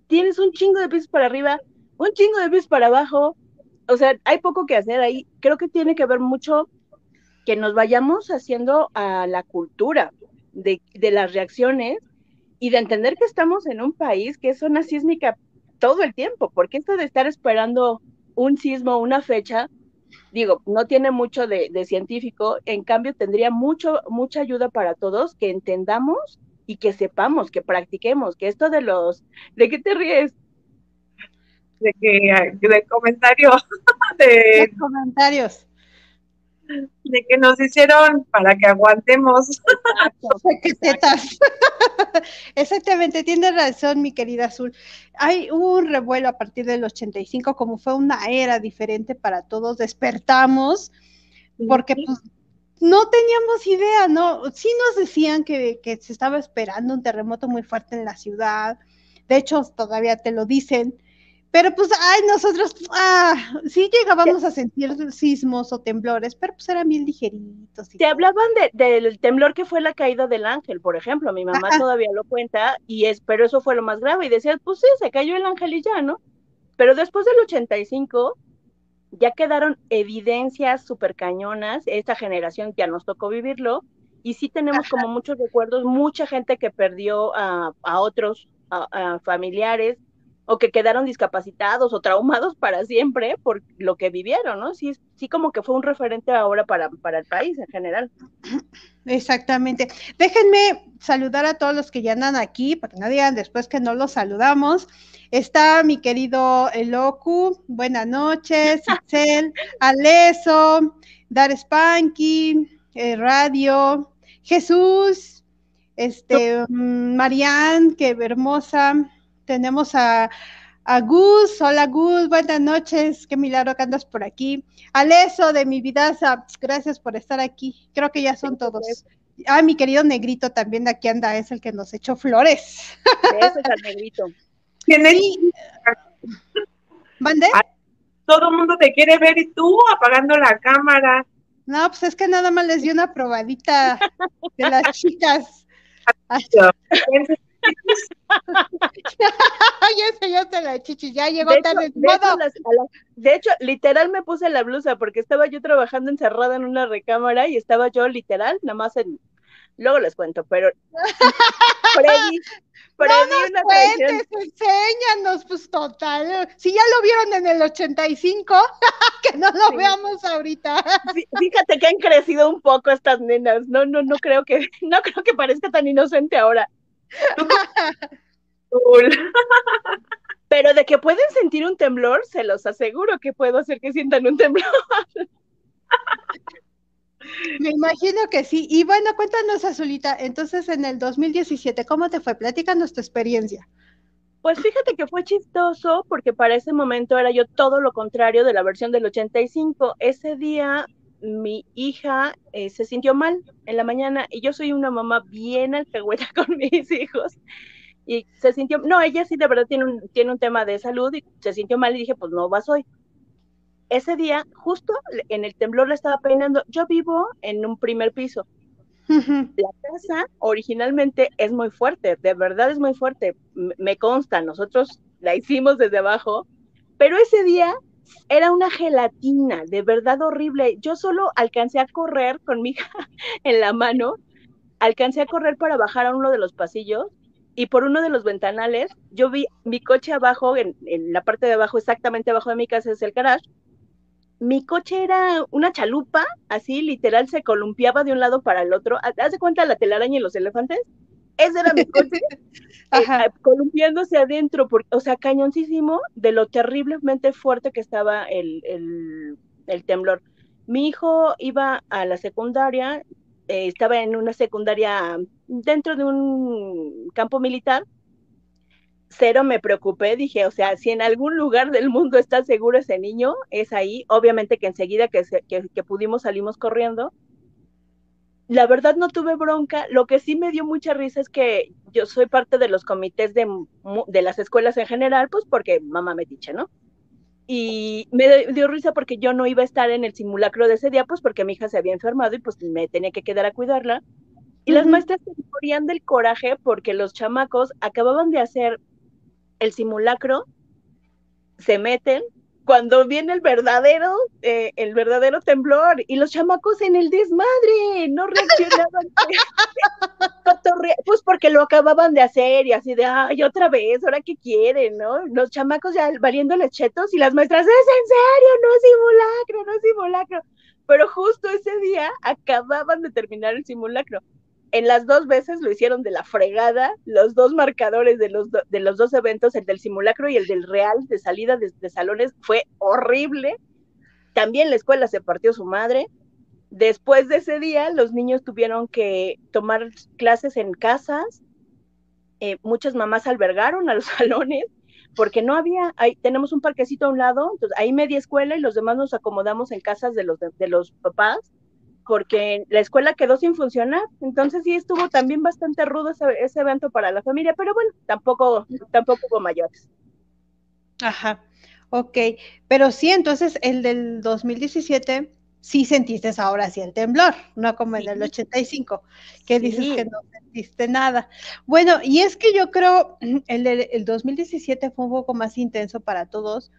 tienes un chingo de pisos para arriba, un chingo de pisos para abajo, o sea, hay poco que hacer ahí. Creo que tiene que ver mucho que nos vayamos haciendo a la cultura de, las reacciones y de entender que estamos en un país que es zona sísmica todo el tiempo, porque esto de estar esperando un sismo, una fecha, digo, no tiene mucho de, científico, en cambio tendría mucho, mucha ayuda para todos que entendamos y que sepamos, que practiquemos, que esto de los, ¿de qué te ríes? De que, de comentario, de comentarios de que nos hicieron para que aguantemos. Exactamente, tiene razón, mi querida Azul. Hay un revuelo a partir del 85, como fue una era diferente para todos, despertamos, porque pues, no teníamos idea, ¿no? Sí nos decían que, que se estaba esperando un terremoto muy fuerte en la ciudad, de hecho, todavía te lo dicen, pero pues, ay, nosotros, ah, sí llegábamos a sentir sismos o temblores, pero pues eran bien ligeritos. Te hablaban del temblor que fue la caída del ángel, por ejemplo, mi mamá todavía lo cuenta, y es, pero eso fue lo más grave, y decía, pues sí, se cayó el ángel y ya, ¿no? Pero después del 85, ya quedaron evidencias súper cañonas, esta generación ya nos tocó vivirlo, y sí tenemos como muchos recuerdos, mucha gente que perdió a, otros a familiares, o que quedaron discapacitados o traumados para siempre por lo que vivieron, ¿no? Sí, sí como que fue un referente ahora para, para el país en general. Exactamente. Déjenme saludar a todos los que ya andan aquí, para que no digan después que no los saludamos. Está mi querido Eloku, buenas noches, Itzel, Aleso, Dar Spanky, eh, Radio, Jesús, este, mm, Marianne, que hermosa, tenemos a, Gus, hola Gus, buenas noches, qué milagro que andas por aquí. Aleso de mi vida, gracias por estar aquí. Creo que ya son todos. Ah, mi querido negrito también de aquí anda, es el que nos echó flores. Ese es el negrito. ¿Mande? Todo el mundo te quiere ver y tú apagando la cámara. No, pues es que nada más les di una probadita de las chicas. ya se la chichi, ya llegó de tarde. de, hecho, literal me puse la blusa porque estaba yo trabajando encerrada en una recámara y estaba yo literal, nada más en. Luego les cuento, pero. Freddy, Freddy no nos cuentes, enséñanos, pues total. Si ya lo vieron en el 85, que no lo veamos ahorita. Fíjate que han crecido un poco estas nenas. No, no, no creo que, no creo que parezca tan inocente ahora. Pero de que pueden sentir un temblor, se los aseguro que puedo hacer que sientan un temblor. Me imagino que sí. Y bueno, cuéntanos, Azulita, entonces en el 2017, ¿cómo te fue? Platícanos tu experiencia. Pues fíjate que fue chistoso porque para ese momento era yo todo lo contrario de la versión del 85. Ese día mi hija eh, se sintió mal en la mañana y yo soy una mamá bien alcahueta con mis hijos y se sintió, no, ella sí de verdad tiene un, tiene un tema de salud y se sintió mal y dije, pues no vas hoy. Ese día, justo en el temblor la estaba peinando, yo vivo en un primer piso. La casa originalmente es muy fuerte, de verdad es muy fuerte, me consta, nosotros la hicimos desde abajo, pero ese día era una gelatina, de verdad horrible. Yo solo alcancé a correr con mi hija en la mano, alcancé a correr para bajar a uno de los pasillos y por uno de los ventanales yo vi mi coche abajo, en, la parte de abajo, exactamente abajo de mi casa es el garage. Mi coche era una chalupa, así literal se columpiaba de un lado para el otro. ¿Haz de cuenta la telaraña y los elefantes? Ese era mi coche, eh, columpiándose adentro, o sea, cañoncísimo de lo terriblemente fuerte que estaba el, el, temblor. Mi hijo iba a la secundaria, eh, estaba en una secundaria dentro de un campo militar. Cero me preocupé, dije, o sea, si en algún lugar del mundo está seguro ese niño, es ahí. Obviamente que enseguida que, que, que pudimos salimos corriendo la verdad no tuve bronca. Lo que sí me dio mucha risa es que yo soy parte de los comités de, de las escuelas en general, pues porque mamá me dice, ¿no? Y me dio risa porque yo no iba a estar en el simulacro de ese día, pues porque mi hija se había enfermado y pues me tenía que quedar a cuidarla. Y las maestras se morían del coraje porque los chamacos acababan de hacer el simulacro, se meten, cuando viene el verdadero, eh, el verdadero temblor y los chamacos en el desmadre, no reaccionaban. pues porque lo acababan de hacer y así de, ay, otra vez, ahora qué quieren, ¿no? Los chamacos ya valiéndoles chetos y las maestras, es en serio, no simulacro, no simulacro. Pero justo ese día acababan de terminar el simulacro en las dos veces lo hicieron de la fregada, los dos marcadores de los, de los dos eventos, el del simulacro y el del real de salida de, salones, fue horrible. También la escuela se partió su madre. Después de ese día, los niños tuvieron que tomar clases en casas. Eh, muchas mamás albergaron a los salones porque no había, ahí tenemos un parquecito a un lado, entonces ahí media escuela y los demás nos acomodamos en casas de los, de los papás porque la escuela quedó sin funcionar. Entonces sí estuvo también bastante rudo ese, evento para la familia, pero bueno, tampoco, tampoco hubo mayores. Ajá, ok. Pero sí, entonces el del 2017 sí sentiste ahora sí el temblor, no como en el 85, que dices que no sentiste nada. Bueno, y es que yo creo el, el 2017 fue un poco más intenso para todos,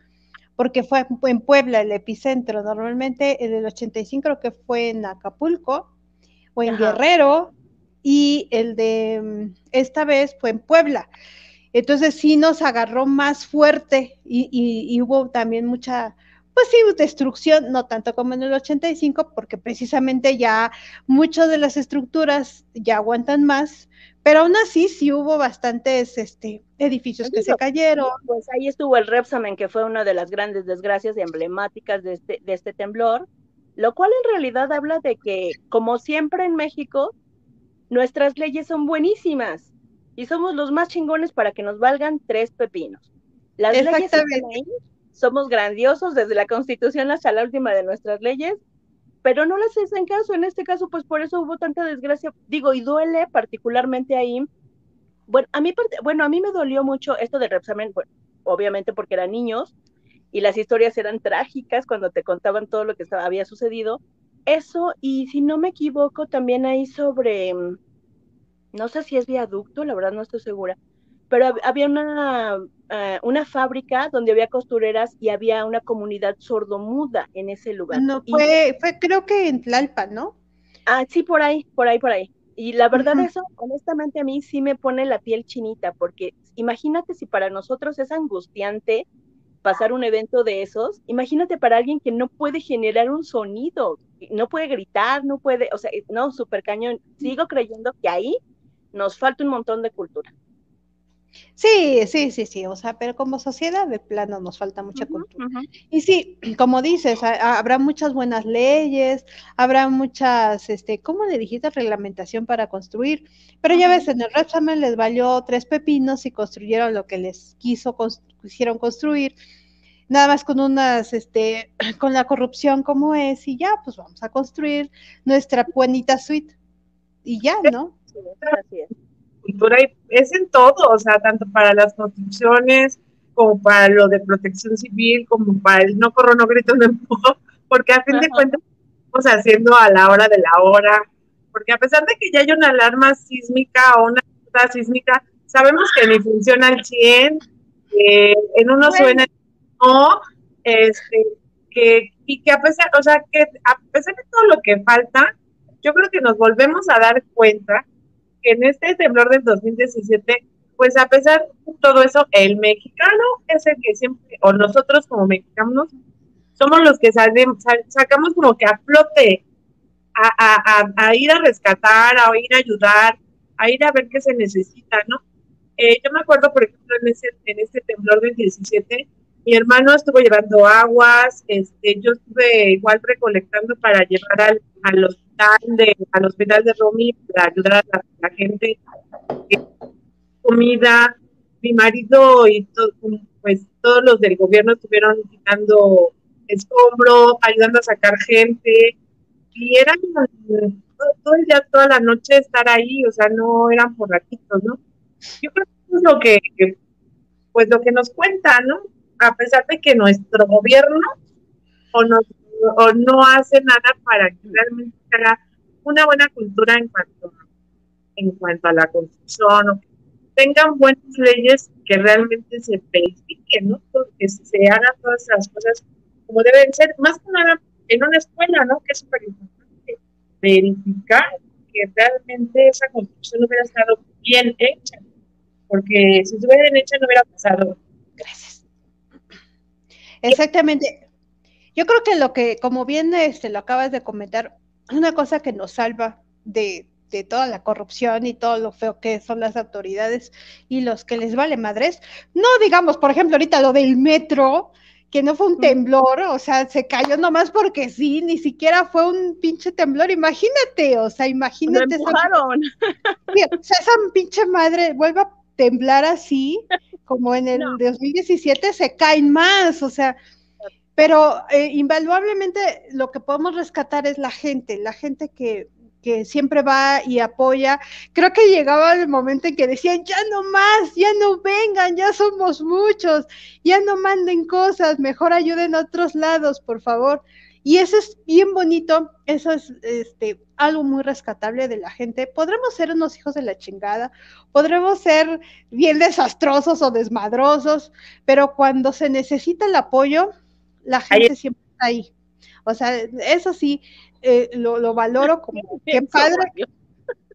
porque fue en Puebla el epicentro. Normalmente el del 85 creo que fue en Acapulco o en Guerrero y el de mm, esta vez fue en Puebla. Entonces sí nos agarró más fuerte y, hubo también mucha, pues sí, destrucción, no tanto como en el 85, porque precisamente ya muchas de las estructuras ya aguantan más, pero aún así sí hubo bastantes este, edificios que se cayeron. Pues ahí estuvo el Repsamen, que fue una de las grandes desgracias emblemáticas de este, de este temblor, lo cual en realidad habla de que, como siempre en México, nuestras leyes son buenísimas y somos los más chingones para que nos valgan tres pepinos. Las leyes somos grandiosos desde la Constitución hasta la última de nuestras leyes pero no las hacen caso. En este caso, pues por eso hubo tanta desgracia. Digo, y duele particularmente ahí. Bueno, a mí, bueno, a mí me dolió mucho esto del Repsamen, bueno, obviamente porque eran niños y las historias eran trágicas cuando te contaban todo lo que había sucedido. Eso, y si no me equivoco, también hay sobre, no sé si es viaducto, la verdad no estoy segura, pero había una, eh, una fábrica donde había costureras y había una comunidad sordomuda en ese lugar. No, fue, fue creo que en Tlalpan, ¿no? Ah, sí, por ahí, por ahí, por ahí. Y la verdad eso, honestamente, a mí sí me pone la piel chinita, porque imagínate si para nosotros es angustiante pasar un evento de esos, imagínate para alguien que no puede generar un sonido, no puede gritar, no puede, o sea, no, súper cañón. Sigo creyendo que ahí nos falta un montón de cultura. Sí, sí, sí, sí, o sea, pero como sociedad de plano nos falta mucha cultura. Y sí, como dices, habrá muchas buenas leyes, habrá muchas, este, ¿cómo le dijiste? Reglamentación para construir, pero ya ves, en el Repsamen les valió tres pepinos y construyeron lo que les quiso, quisieron construir, nada más con unas, este, con la corrupción como es, y ya, pues vamos a construir nuestra buenita suite, y ya, ¿no? Sí, así es cultura es en todo, o sea, tanto para las construcciones como para lo de protección civil, como para el no corro, no grito, no empujo, porque a fin de cuentas estamos haciendo a la hora de la hora, porque a pesar de que ya hay una alarma sísmica o una alarma sísmica, sabemos que ni funciona al 100, en uno suena no, este, que, y que a pesar, o sea, que a pesar de todo lo que falta, yo creo que nos volvemos a dar cuenta que en este temblor del 2017, pues a pesar de todo eso, el mexicano es el que siempre, o nosotros como mexicanos, somos los que sacamos como que a flote, a, ir a rescatar, a ir a ayudar, a ir a ver qué se necesita, ¿no? Eh, yo me acuerdo, por ejemplo, en, ese, este temblor del 17, mi hermano estuvo llevando aguas, este, yo estuve igual recolectando para llevar al, al hospital de, al hospital de Romy para ayudar a la, gente, comida, mi marido y pues todos los del gobierno estuvieron quitando escombro, ayudando a sacar gente, y eran todo, el día, toda la noche estar ahí, o sea, no eran por ratitos, ¿no? Yo creo que es lo que, pues lo que nos cuenta, ¿no? A pesar de que nuestro gobierno o nos o no hace nada para que realmente haga una buena cultura en cuanto, en cuanto a la construcción, o tengan buenas leyes que realmente se verifiquen, ¿no? Que se hagan todas las cosas como deben ser, más que nada en una escuela, ¿no? Que es súper importante verificar que realmente esa construcción hubiera estado bien hecha, porque si estuviera bien hecha no hubiera pasado. Gracias. Exactamente. Yo creo que lo que, como bien este, lo acabas de comentar, una cosa que nos salva de, toda la corrupción y todo lo feo que son las autoridades y los que les vale madres, no digamos, por ejemplo, ahorita lo del metro, que no fue un temblor, o sea, se cayó nomás porque sí, ni siquiera fue un pinche temblor, imagínate, o sea, imagínate. Esa, o sea, esa pinche madre vuelve a temblar así, como en el 2017, se caen más, o sea, pero eh, invaluablemente lo que podemos rescatar es la gente, la gente que, que siempre va y apoya. Creo que llegaba el momento en que decían, ya no más, ya no vengan, ya somos muchos, ya no manden cosas, mejor ayuden a otros lados, por favor. Y eso es bien bonito, eso es este, algo muy rescatable de la gente. Podremos ser unos hijos de la chingada, podremos ser bien desastrosos o desmadrosos, pero cuando se necesita el apoyo, la gente siempre está ahí. O sea, eso sí, eh, lo, valoro como qué padre.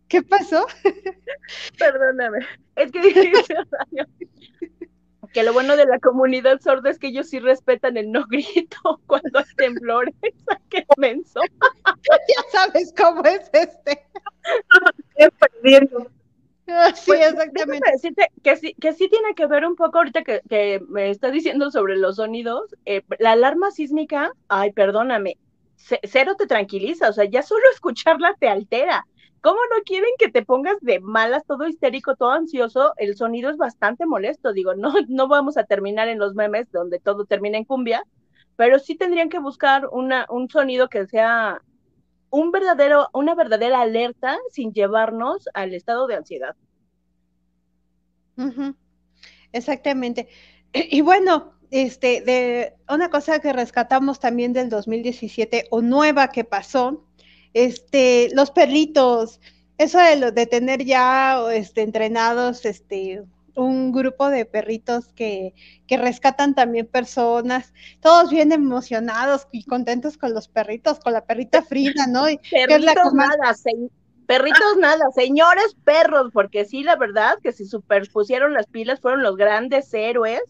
¿Qué pasó? Perdóname, es que dije que lo bueno de la comunidad sorda es que ellos sí respetan el no grito cuando hay temblores. ¡Qué menso! ya sabes cómo es este. Sí, pues, exactamente. que sí, que sí tiene que ver un poco ahorita que, me está diciendo sobre los sonidos. Eh, la alarma sísmica, ay, perdóname, cero te tranquiliza, o sea, ya solo escucharla te altera. ¿Cómo no quieren que te pongas de malas, todo histérico, todo ansioso? El sonido es bastante molesto, digo, no, no vamos a terminar en los memes donde todo termina en cumbia, pero sí tendrían que buscar una, un sonido que sea un verdadero, una verdadera alerta sin llevarnos al estado de ansiedad. Exactamente. Y, bueno, este, de una cosa que rescatamos también del 2017 o nueva que pasó, este, los perritos, eso de, de tener ya este, entrenados, este, un grupo de perritos que, que, rescatan también personas, todos bien emocionados y contentos con los perritos, con la perrita Frida, ¿no? perritos nada, perritos nada, señores perros, porque sí, la verdad que si superpusieron las pilas fueron los grandes héroes.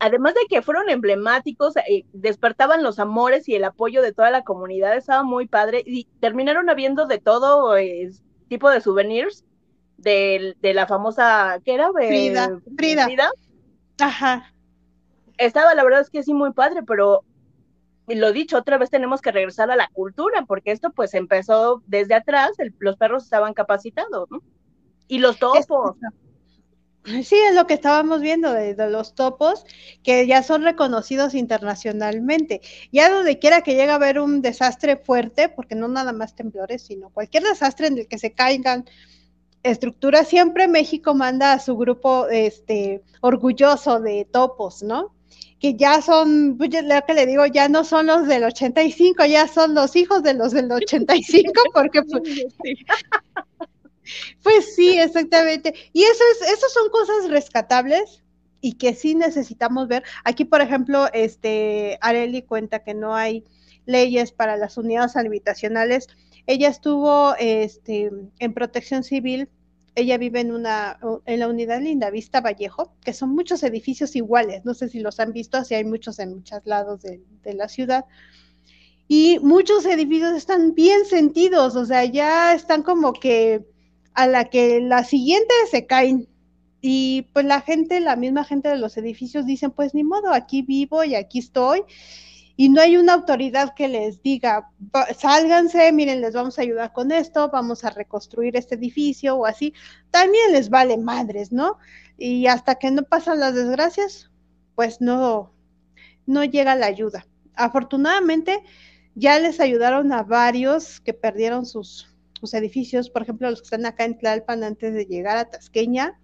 Además de que fueron emblemáticos, eh, despertaban los amores y el apoyo de toda la comunidad, estaba muy padre y terminaron habiendo de todo eh, tipo de souvenirs de, la famosa, ¿qué era? Frida. Frida. Frida. Ajá. Estaba, la verdad es que sí, muy padre, pero lo dicho, otra vez tenemos que regresar a la cultura, porque esto pues empezó desde atrás, los perros estaban capacitados, ¿no? Y los topos. Sí, es lo que estábamos viendo de, los topos, que ya son reconocidos internacionalmente. Ya donde quiera que llegue a haber un desastre fuerte, porque no nada más temblores, sino cualquier desastre en el que se caigan estructuras, siempre México manda a su grupo este, orgulloso de topos, ¿no? que ya son, pues lo que le digo, ya no son los del 85, ya son los hijos de los del 85, porque pues, pues sí, exactamente. Y eso es, esas son cosas rescatables y que sí necesitamos ver. Aquí, por ejemplo, este Areli cuenta que no hay leyes para las unidades habitacionales. Ella estuvo este, en protección civil ella vive en una en la unidad Linda Vista Vallejo, que son muchos edificios iguales, no sé si los han visto, así hay muchos en muchos lados de, la ciudad. Y muchos edificios están bien sentidos, o sea, ya están como que a la que la siguiente se caen. Y pues la gente, la misma gente de los edificios dicen, pues ni modo, aquí vivo y aquí estoy y no hay una autoridad que les diga, sálganse, miren, les vamos a ayudar con esto, vamos a reconstruir este edificio o así, también les vale madres, ¿no? Y hasta que no pasan las desgracias, pues no, no llega la ayuda. Afortunadamente, ya les ayudaron a varios que perdieron sus, sus edificios, por ejemplo, los que están acá en Tlalpan antes de llegar a Tasqueña,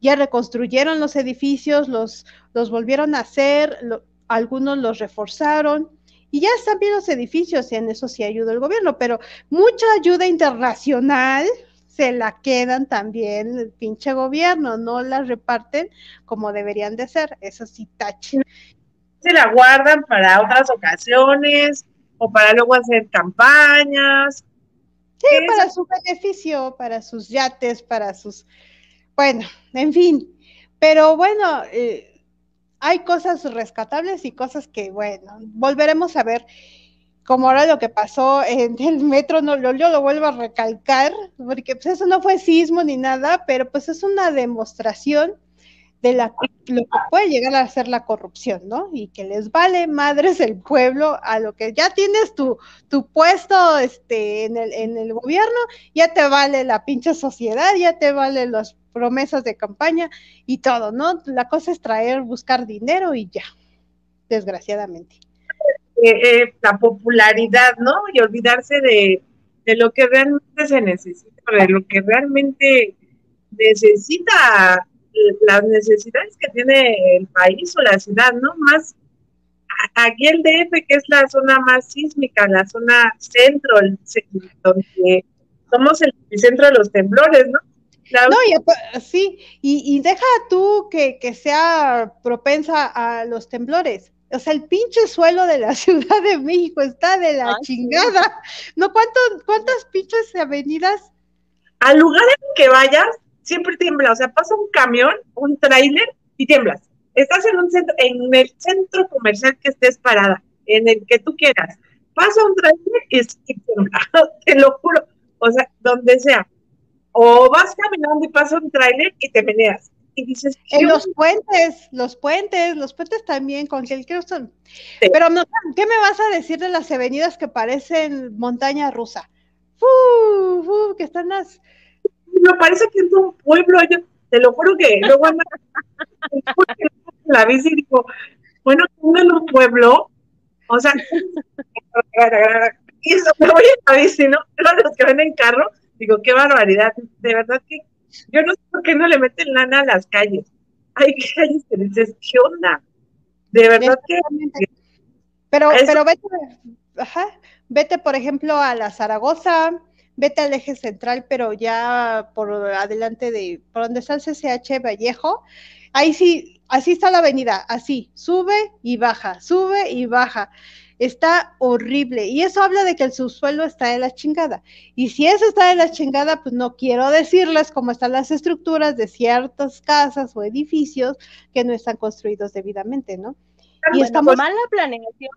ya reconstruyeron los edificios, los, los volvieron a hacer, algunos los reforzaron y ya están bien los edificios y en eso sí ayuda el gobierno, pero mucha ayuda internacional se la quedan también el pinche gobierno, no la reparten como deberían de ser, eso sí tache. Se la guardan para otras ocasiones o para luego hacer campañas. Sí, para su beneficio, para sus yates, para sus, bueno, en fin, pero bueno, eh, hay cosas rescatables y cosas que, bueno, volveremos a ver. Como ahora lo que pasó en el metro, no, yo, yo lo vuelvo a recalcar, porque pues eso no fue sismo ni nada, pero pues es una demostración de la, lo que puede llegar a ser la corrupción, ¿no? Y que les vale madres el pueblo a lo que ya tienes tu, tu puesto este, en, el, en el gobierno, ya te vale la pinche sociedad, ya te vale los promesas de campaña y todo, ¿no? La cosa es traer, buscar dinero y ya, desgraciadamente. Eh, eh, la popularidad, ¿no? Y olvidarse de, de lo que realmente se necesita, de lo que realmente necesita las necesidades que tiene el país o la ciudad, ¿no? Más aquí el DF, que es la zona más sísmica, la zona centro, donde somos el centro de los temblores, ¿no? No, y, sí, y, deja tú que, sea propensa a los temblores. O sea, el pinche suelo de la Ciudad de México está de la chingada. ¿No? ¿Cuántas pinches avenidas? Al lugar en que vayas, siempre tiembla. O sea, pasa un camión, un tráiler y tiemblas. Estás en un centro, en el centro comercial que estés parada, en el que tú quieras. Pasa un tráiler y tiembla. Te lo juro. O sea, donde sea o vas caminando y pasa un tráiler y te meneas. Y dices, en los puentes, los puentes, los puentes también, con que son. Pero no, ¿qué me vas a decir de las avenidas que parecen montaña rusa? ¡Fu! que están las. No, parece que es un pueblo. Yo te lo juro que luego ando la bici y digo, bueno, en un pueblo, o sea, y eso me voy a la bici, ¿no? Los que ven en carro, Digo, qué barbaridad. De verdad que yo no sé por qué no le meten lana a las calles. Hay calles que dices, ¿qué onda? De verdad que. Pero, pero vete, ajá, vete, por ejemplo, a la Zaragoza, vete al eje central, pero ya por adelante de, por donde está el CCH Vallejo, ahí sí, así está la avenida, así, sube y baja, sube y baja está horrible. Y eso habla de que el subsuelo está de la chingada. Y si eso está de la chingada, pues no quiero decirles cómo están las estructuras de ciertas casas o edificios que no están construidos debidamente, ¿no? y estamos... Mala planeación,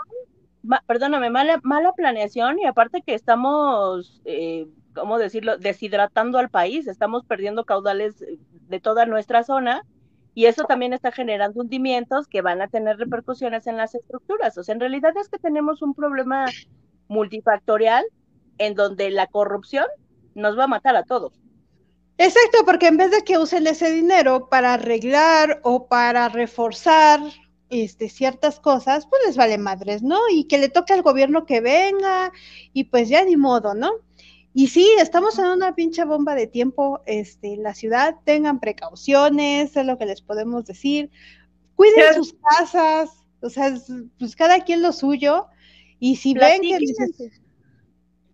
perdóname, mala, mala planeación y aparte que estamos... Eh, ¿cómo decirlo?, deshidratando al país, estamos perdiendo caudales de toda nuestra zona y eso también está generando hundimientos que van a tener repercusiones en las estructuras. O sea, en realidad es que tenemos un problema multifactorial en donde la corrupción nos va a matar a todos. Exacto, porque en vez de que usen ese dinero para arreglar o para reforzar este, ciertas cosas, pues les vale madres, ¿no? Y que le toque al gobierno que venga y pues ya ni modo, ¿no? Y sí, estamos en una pinche bomba de tiempo, este, la ciudad, tengan precauciones, es lo que les podemos decir, cuiden sus casas, o sea, pues cada quien lo suyo, y si ven que...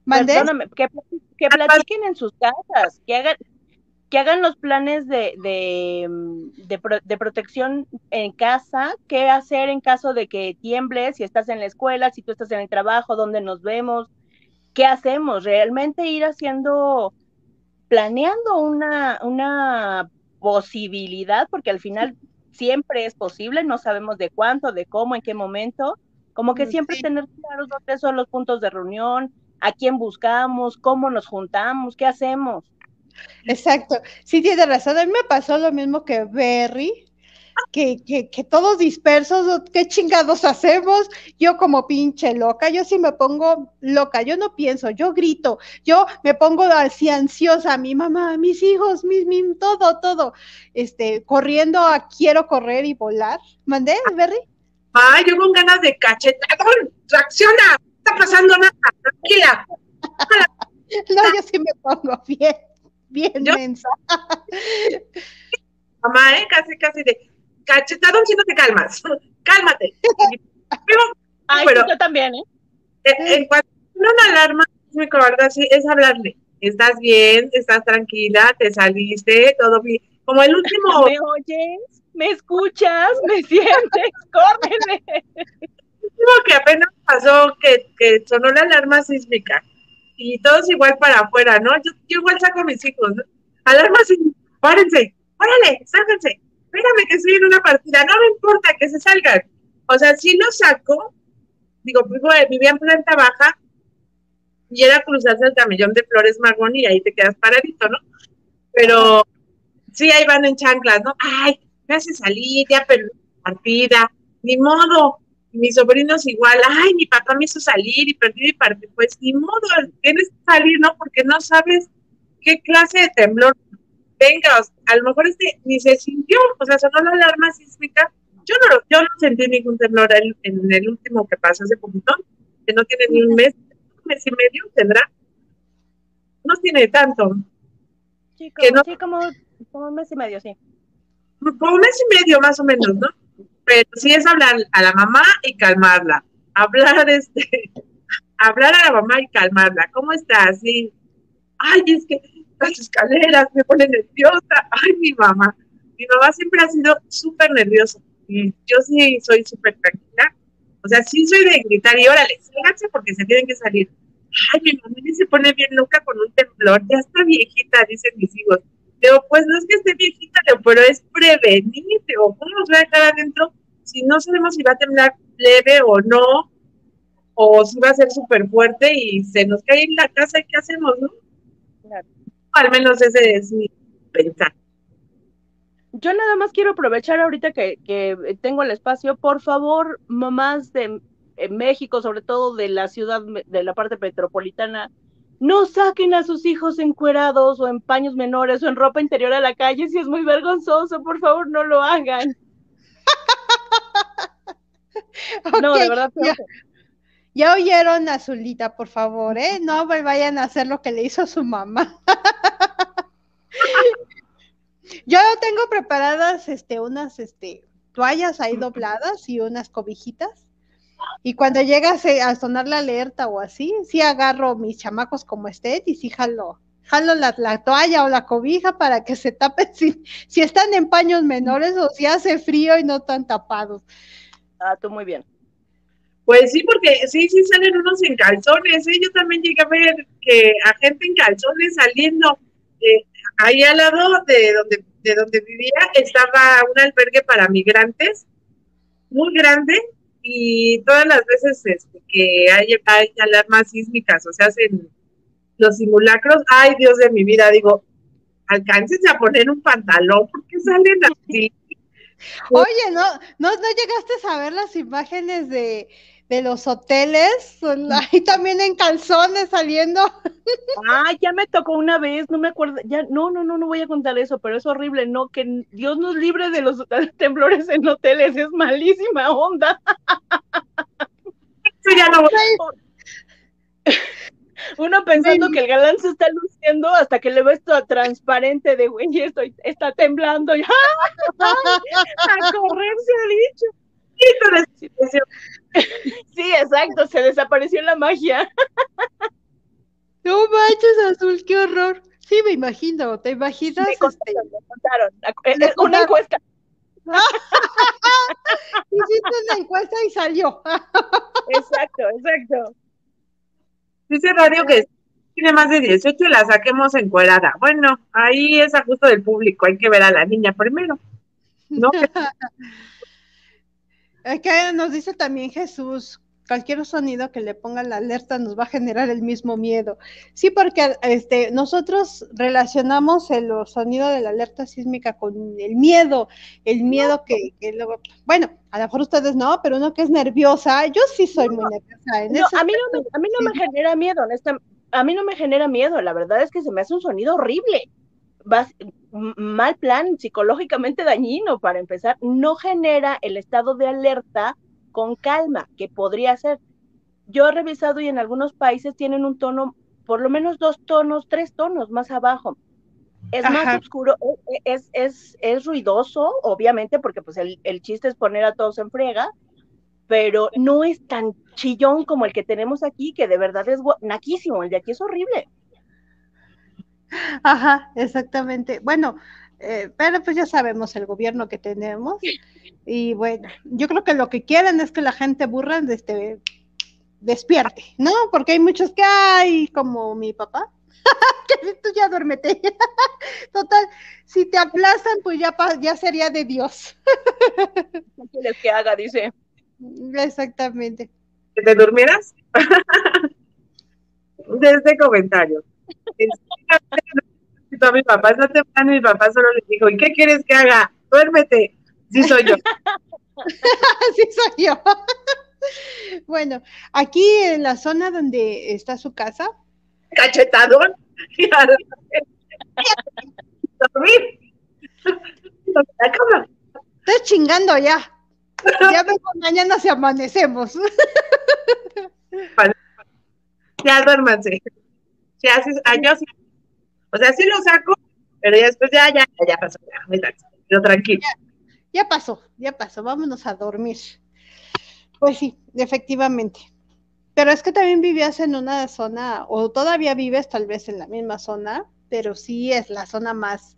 Perdóname, que, que platiquen en sus casas, que hagan, que hagan los planes de, de, de, protección en casa, qué hacer en caso de que tiemble, si estás en la escuela, si tú estás en el trabajo, dónde nos vemos, ¿qué hacemos? Realmente ir haciendo, planeando una, una posibilidad, porque al final siempre es posible, no sabemos de cuánto, de cómo, en qué momento, como que mm, siempre tener claros dónde son los puntos de reunión, a quién buscamos, cómo nos juntamos, qué hacemos. Exacto, sí tiene razón, a mí me pasó lo mismo que Berry, que, que, que, todos dispersos, ¿qué chingados hacemos? Yo como pinche loca, yo sí me pongo loca, yo no pienso, yo grito, yo me pongo así ansiosa, mi mamá, mis hijos, mis, mis, todo, todo, este, corriendo a quiero correr y volar. ¿Mandé, Berry? Ay, yo con ganas de cachetadón, reacciona, no está pasando nada, tranquila. no, yo sí me pongo bien, bien mensa. Mamá, ¿eh? Casi, casi de, cachetadón si no te calmas, cálmate. Ay, pero, yo también, ¿eh? En, cuanto una alarma, mi cobarde así, es hablarle. Estás bien, estás tranquila, te saliste, todo bien. Como el último. ¿Me oyes? ¿Me escuchas? ¿Me sientes? ¡Córrele! que apenas pasó que, que sonó la alarma sísmica y todos igual para afuera, ¿no? Yo, yo igual saco a mis hijos, ¿no? Alarma sísmica, párense, órale, sálganse espérame que estoy en una partida, no me importa que se salgan. O sea, si lo saco, digo, vivía en planta baja y era cruzarse el camellón de Flores Margón y ahí te quedas paradito, ¿no? Pero sí, ahí van en chanclas, ¿no? Ay, me hace salir, ya perdí la partida, ni modo. Mis sobrinos igual, ay, mi papá me hizo salir y perdí mi partida. Pues ni modo, tienes que salir, ¿no? Porque no sabes qué clase de temblor venga, a lo mejor este ni se sintió, o sea, sonó la alarma sísmica. Yo no, yo no sentí ningún temblor en, el último que pasó hace poquito, que no tiene ni un mes, un mes y medio tendrá. No tiene tanto. Sí, como, sí, como, un mes y medio, sí. Como un mes y medio más o menos, ¿no? Pero sí es hablar a la mamá y calmarla. Hablar, este, hablar a la mamá y calmarla. ¿Cómo estás? Sí. Ay, es que las escaleras, me pone nerviosa. Ay, mi mamá. Mi mamá siempre ha sido súper nerviosa. Y yo sí soy súper tranquila. O sea, sí soy de gritar y órale, síganse porque se tienen que salir. Ay, mi mamá se pone bien loca con un temblor. Ya está viejita, dicen mis hijos. Digo, pues no es que esté viejita, pero es prevenir. Digo, ¿cómo nos va a dejar adentro si no sabemos si va a temblar leve o no? O si va a ser súper fuerte y se nos cae en la casa, ¿qué hacemos, no? Claro. Al menos ese es mi pensar. Yo nada más quiero aprovechar ahorita que, tengo el espacio, por favor, mamás de México, sobre todo de la ciudad, de la parte metropolitana, no saquen a sus hijos encuerados o en paños menores o en ropa interior a la calle si es muy vergonzoso, por favor, no lo hagan. no, de verdad. Ya oyeron a Zulita, por favor, ¿eh? No vayan a hacer lo que le hizo su mamá. Yo tengo preparadas este, unas este, toallas ahí dobladas y unas cobijitas. Y cuando llega a sonar la alerta o así, sí agarro mis chamacos como estén y sí jalo, jalo la, toalla o la cobija para que se tapen si, si están en paños menores o si hace frío y no están tapados. Ah, tú muy bien. Pues sí, porque sí, sí salen unos en calzones. ¿eh? Yo también llegué a ver que a gente en calzones saliendo. Eh, ahí al lado de donde, de donde vivía estaba un albergue para migrantes muy grande y todas las veces este, que hay, hay alarmas sísmicas o se hacen los simulacros, ay Dios de mi vida, digo, alcáncense a poner un pantalón, porque salen así? Oye, ¿no, no, no llegaste a ver las imágenes de, de los hoteles, ahí también en calzones saliendo. Ah, ya me tocó una vez, no me acuerdo, ya, no, no, no, no voy a contar eso, pero es horrible, no, que Dios nos libre de los temblores en hoteles, es malísima onda. Eso ya no Uno pensando que el galán se está luciendo hasta que le ves todo transparente de güey, estoy, está temblando y a correr se ha dicho. Sí, exacto, se desapareció la magia. No manches, Azul, qué horror. Sí, me imagino, ¿te imaginas? Me contaron, me contaron. Eh, una encuesta. Hiciste una encuesta y salió. exacto, exacto. Dice Radio que tiene más de 18 y la saquemos encuerada. Bueno, ahí es a gusto del público, hay que ver a la niña primero. ¿No? Que nos dice también Jesús, cualquier sonido que le ponga la alerta nos va a generar el mismo miedo. Sí, porque este, nosotros relacionamos el sonido de la alerta sísmica con el miedo, el miedo que, luego, bueno, a lo mejor ustedes no, pero uno que es nerviosa, yo sí soy muy nerviosa. a, mí no me, a mí no me genera miedo, a mí no me genera miedo, la verdad es que se me hace un sonido horrible. Mal plan, psicológicamente dañino para empezar, no genera el estado de alerta con calma, que podría ser. Yo he revisado y en algunos países tienen un tono, por lo menos dos tonos, tres tonos más abajo. Es más oscuro, e, e, es, es, es, ruidoso, obviamente, porque pues el, el chiste es poner a todos en frega, pero no es tan chillón como el que tenemos aquí, que de verdad es naquísimo, el de aquí es horrible. Ajá, exactamente. Bueno, eh, pero pues ya sabemos el gobierno que tenemos. Y bueno, yo creo que lo que quieren es que la gente burra este, despierte, ¿no? Porque hay muchos que hay, como mi papá, que tú ya duérmete. Total, si te aplastan, pues ya, ya sería de Dios. ¿Qué que haga? Dice. Exactamente. ¿Que te durmieras? de este comentario a mi papá está temprano y mi papá solo le dijo, ¿y qué quieres que haga? Duérmete. Sí soy yo. sí soy yo. bueno, aquí en la zona donde está su casa. Cachetadón. Dormir. Estás chingando ya. Ya vengo mañana si amanecemos. ya duérmanse. Ya, yo sí o sea, sí lo saco, pero ya después ya, ya, ya pasó, ya, tranquilo. Ya, pasó, ya pasó, vámonos a dormir. Pues sí, efectivamente. Pero es que también vivías en una zona, o todavía vives tal vez en la misma zona, pero sí es la zona más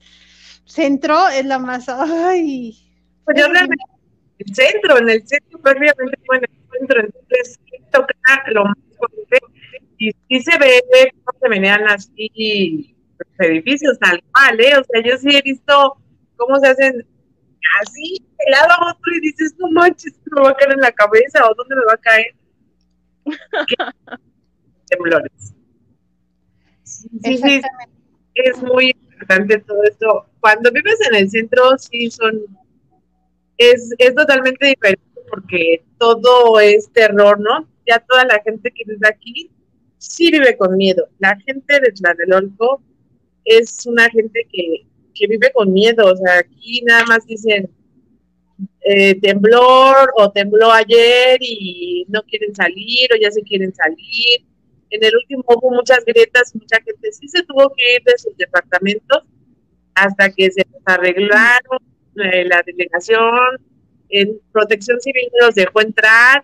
centro, es la más, ay. Pues yo realmente, el centro, en el centro, prácticamente fue en el centro, entonces toca lo más fuerte, y sí se ve cómo se venían así edificios tal cual, ¿eh? O sea, yo sí he visto cómo se hacen así, de lado a otro, y dices, no manches, me va a caer en la cabeza, o dónde me va a caer. Temblores. Sí, sí, es muy importante todo esto. Cuando vives en el centro, sí son, es, es totalmente diferente porque todo es terror, ¿no? Ya toda la gente que vive aquí sí vive con miedo. La gente de Tlatelolco es una gente que, vive con miedo, o sea, aquí nada más dicen eh, temblor o tembló ayer y no quieren salir o ya se quieren salir. En el último hubo muchas grietas, mucha gente sí se tuvo que ir de sus departamentos hasta que se arreglaron eh, la delegación, en protección civil los dejó entrar.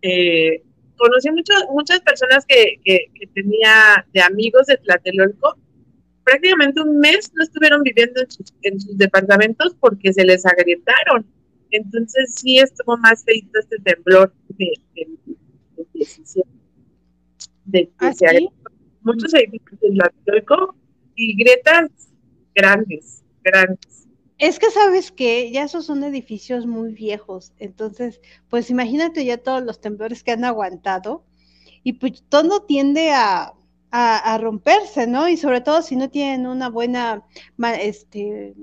Eh, conocí mucho, muchas personas que, que, que, tenía de amigos de Tlatelolco prácticamente un mes no estuvieron viviendo en sus, en sus departamentos porque se les agrietaron. Entonces sí estuvo más feito este temblor de, de, de, ¿Ah, muchos edificios del y grietas grandes, grandes. Es que sabes que ya esos son edificios muy viejos, entonces, pues imagínate ya todos los temblores que han aguantado y pues todo tiende a, a, romperse, ¿no? Y sobre todo si no tienen una buena, este,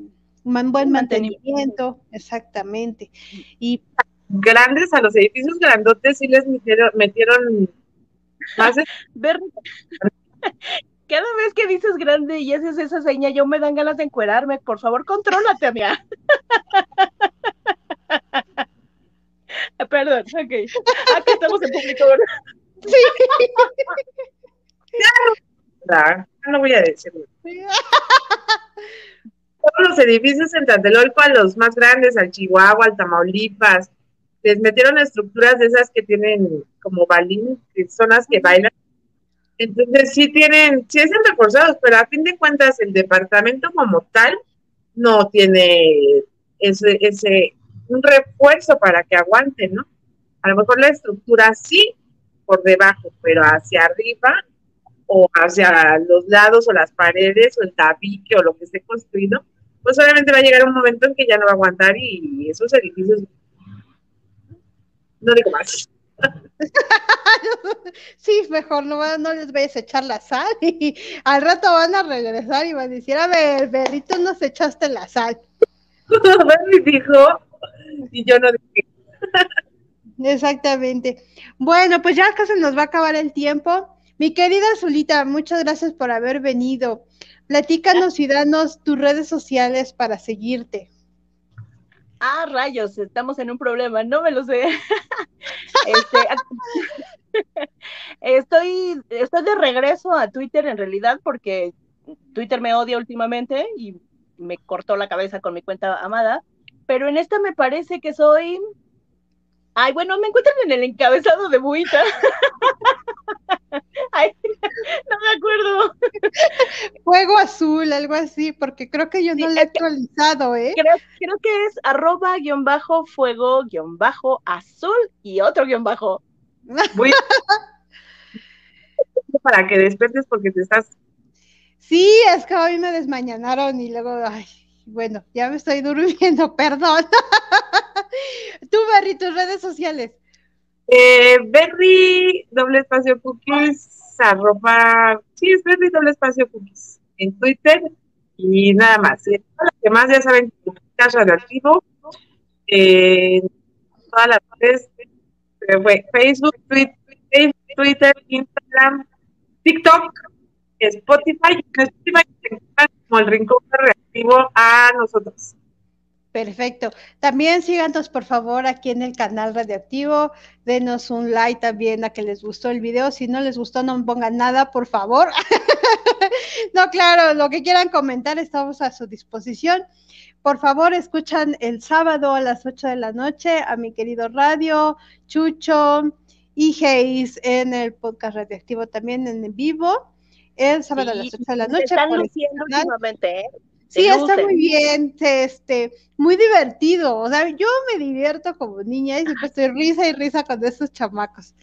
un buen mantenimiento, exactamente. Y grandes a los edificios grandotes sí les metieron, metieron más Cada vez que dices grande y haces esa seña, yo me dan ganas de encuerarme. Por favor, contrólate, amiga. Perdón, ok. Aquí estamos en público, Sí. Ya no, voy a decirlo. Todos los edificios en Tlatelolco, los más grandes, al Chihuahua, al Tamaulipas, les metieron estructuras de esas que tienen como balín, que son las que bailan. Entonces sí tienen, sí están reforzados, pero a fin de cuentas el departamento como tal no tiene ese, ese, un refuerzo para que aguante, ¿no? A lo mejor la estructura sí por debajo, pero hacia arriba o hacia los lados o las paredes o el tabique o lo que esté construido, pues obviamente va a llegar un momento en que ya no va a aguantar y esos edificios no digo más. sí, mejor no, no les vayas a echar la sal y al rato van a regresar y van a decir, a ver, Berrito, nos echaste la sal. Dijo y yo no dije. Exactamente. Bueno, pues ya casi nos va a acabar el tiempo. Mi querida Zulita, muchas gracias por haber venido. Platícanos y danos tus redes sociales para seguirte. Ah, rayos, estamos en un problema, no me lo sé. Este, estoy, estoy de regreso a Twitter en realidad porque Twitter me odia últimamente y me cortó la cabeza con mi cuenta amada, pero en esta me parece que soy... Ay, bueno, me encuentran en el encabezado de Buita. Ay, no me acuerdo. Fuego azul, algo así, porque creo que yo no lo he actualizado, ¿eh? Creo, creo que es arroba guion bajo fuego guion bajo azul y otro guion bajo. para que despiertes porque te estás. Sí, es que hoy me desmañanaron y luego, ay, bueno, ya me estoy durmiendo, perdón. Tú, Berry, tus redes sociales. Eh, Berry, doble espacio cookies, arroba, sí, es Berry, doble espacio cookies en Twitter y nada más. Y todas las demás ya saben es radioactivo. Eh, todas las redes, eh, Facebook, Twitter, Twitter, Instagram, TikTok, Spotify, Spotify como el rincón reactivo a nosotros. Perfecto. También síganos, por favor, aquí en el canal Radioactivo. Denos un like también a que les gustó el video. Si no les gustó, no pongan nada, por favor. no, claro, lo que quieran comentar, estamos a su disposición. Por favor, escuchan el sábado a las 8 de la noche a mi querido Radio, Chucho y Hayes en el podcast Radioactivo también en vivo. El sábado a las 8 de la noche. Están luciendo últimamente, ¿eh? Sí, está muy bien, este, muy divertido. O sea, yo me divierto como niña y siempre estoy risa y risa con esos chamacos.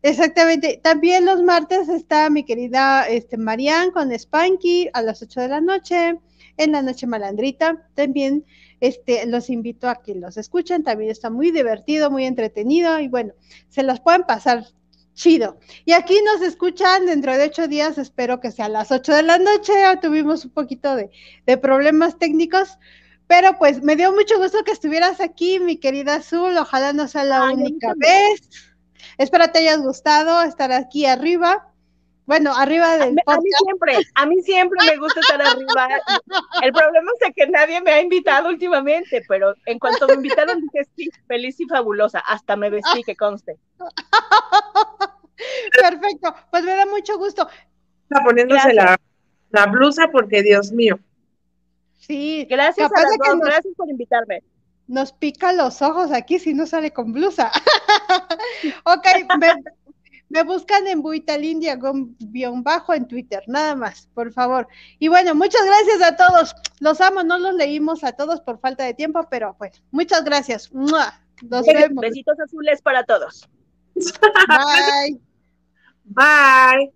Exactamente. También los martes está mi querida este, Marianne con Spanky a las 8 de la noche, en la noche malandrita. También este, los invito a que los escuchen. También está muy divertido, muy entretenido y bueno, se los pueden pasar chido. Y aquí nos escuchan dentro de ocho días, espero que sea a las ocho de la noche, tuvimos un poquito de, problemas técnicos, pero pues me dio mucho gusto que estuvieras aquí, mi querida Azul, ojalá no sea la única vez. Espero te hayas gustado estar aquí arriba. Bueno, arriba del a, a mí siempre, a mí siempre me gusta estar arriba. El problema es que nadie me ha invitado últimamente, pero en cuanto me invitaron dije sí, feliz y fabulosa. Hasta me vestí, que conste. Perfecto, pues me da mucho gusto. Está poniéndose la, blusa porque Dios mío. Sí, gracias a las gracias por invitarme. Nos pica los ojos aquí si no sale con blusa. ok, me, buscan en Buitalindia guion bajo en Twitter, nada más, por favor. Y bueno, muchas gracias a todos. Los amo, no los leímos a todos por falta de tiempo, pero bueno, muchas gracias. Nos vemos. Besitos azules para todos. Bye. Bye.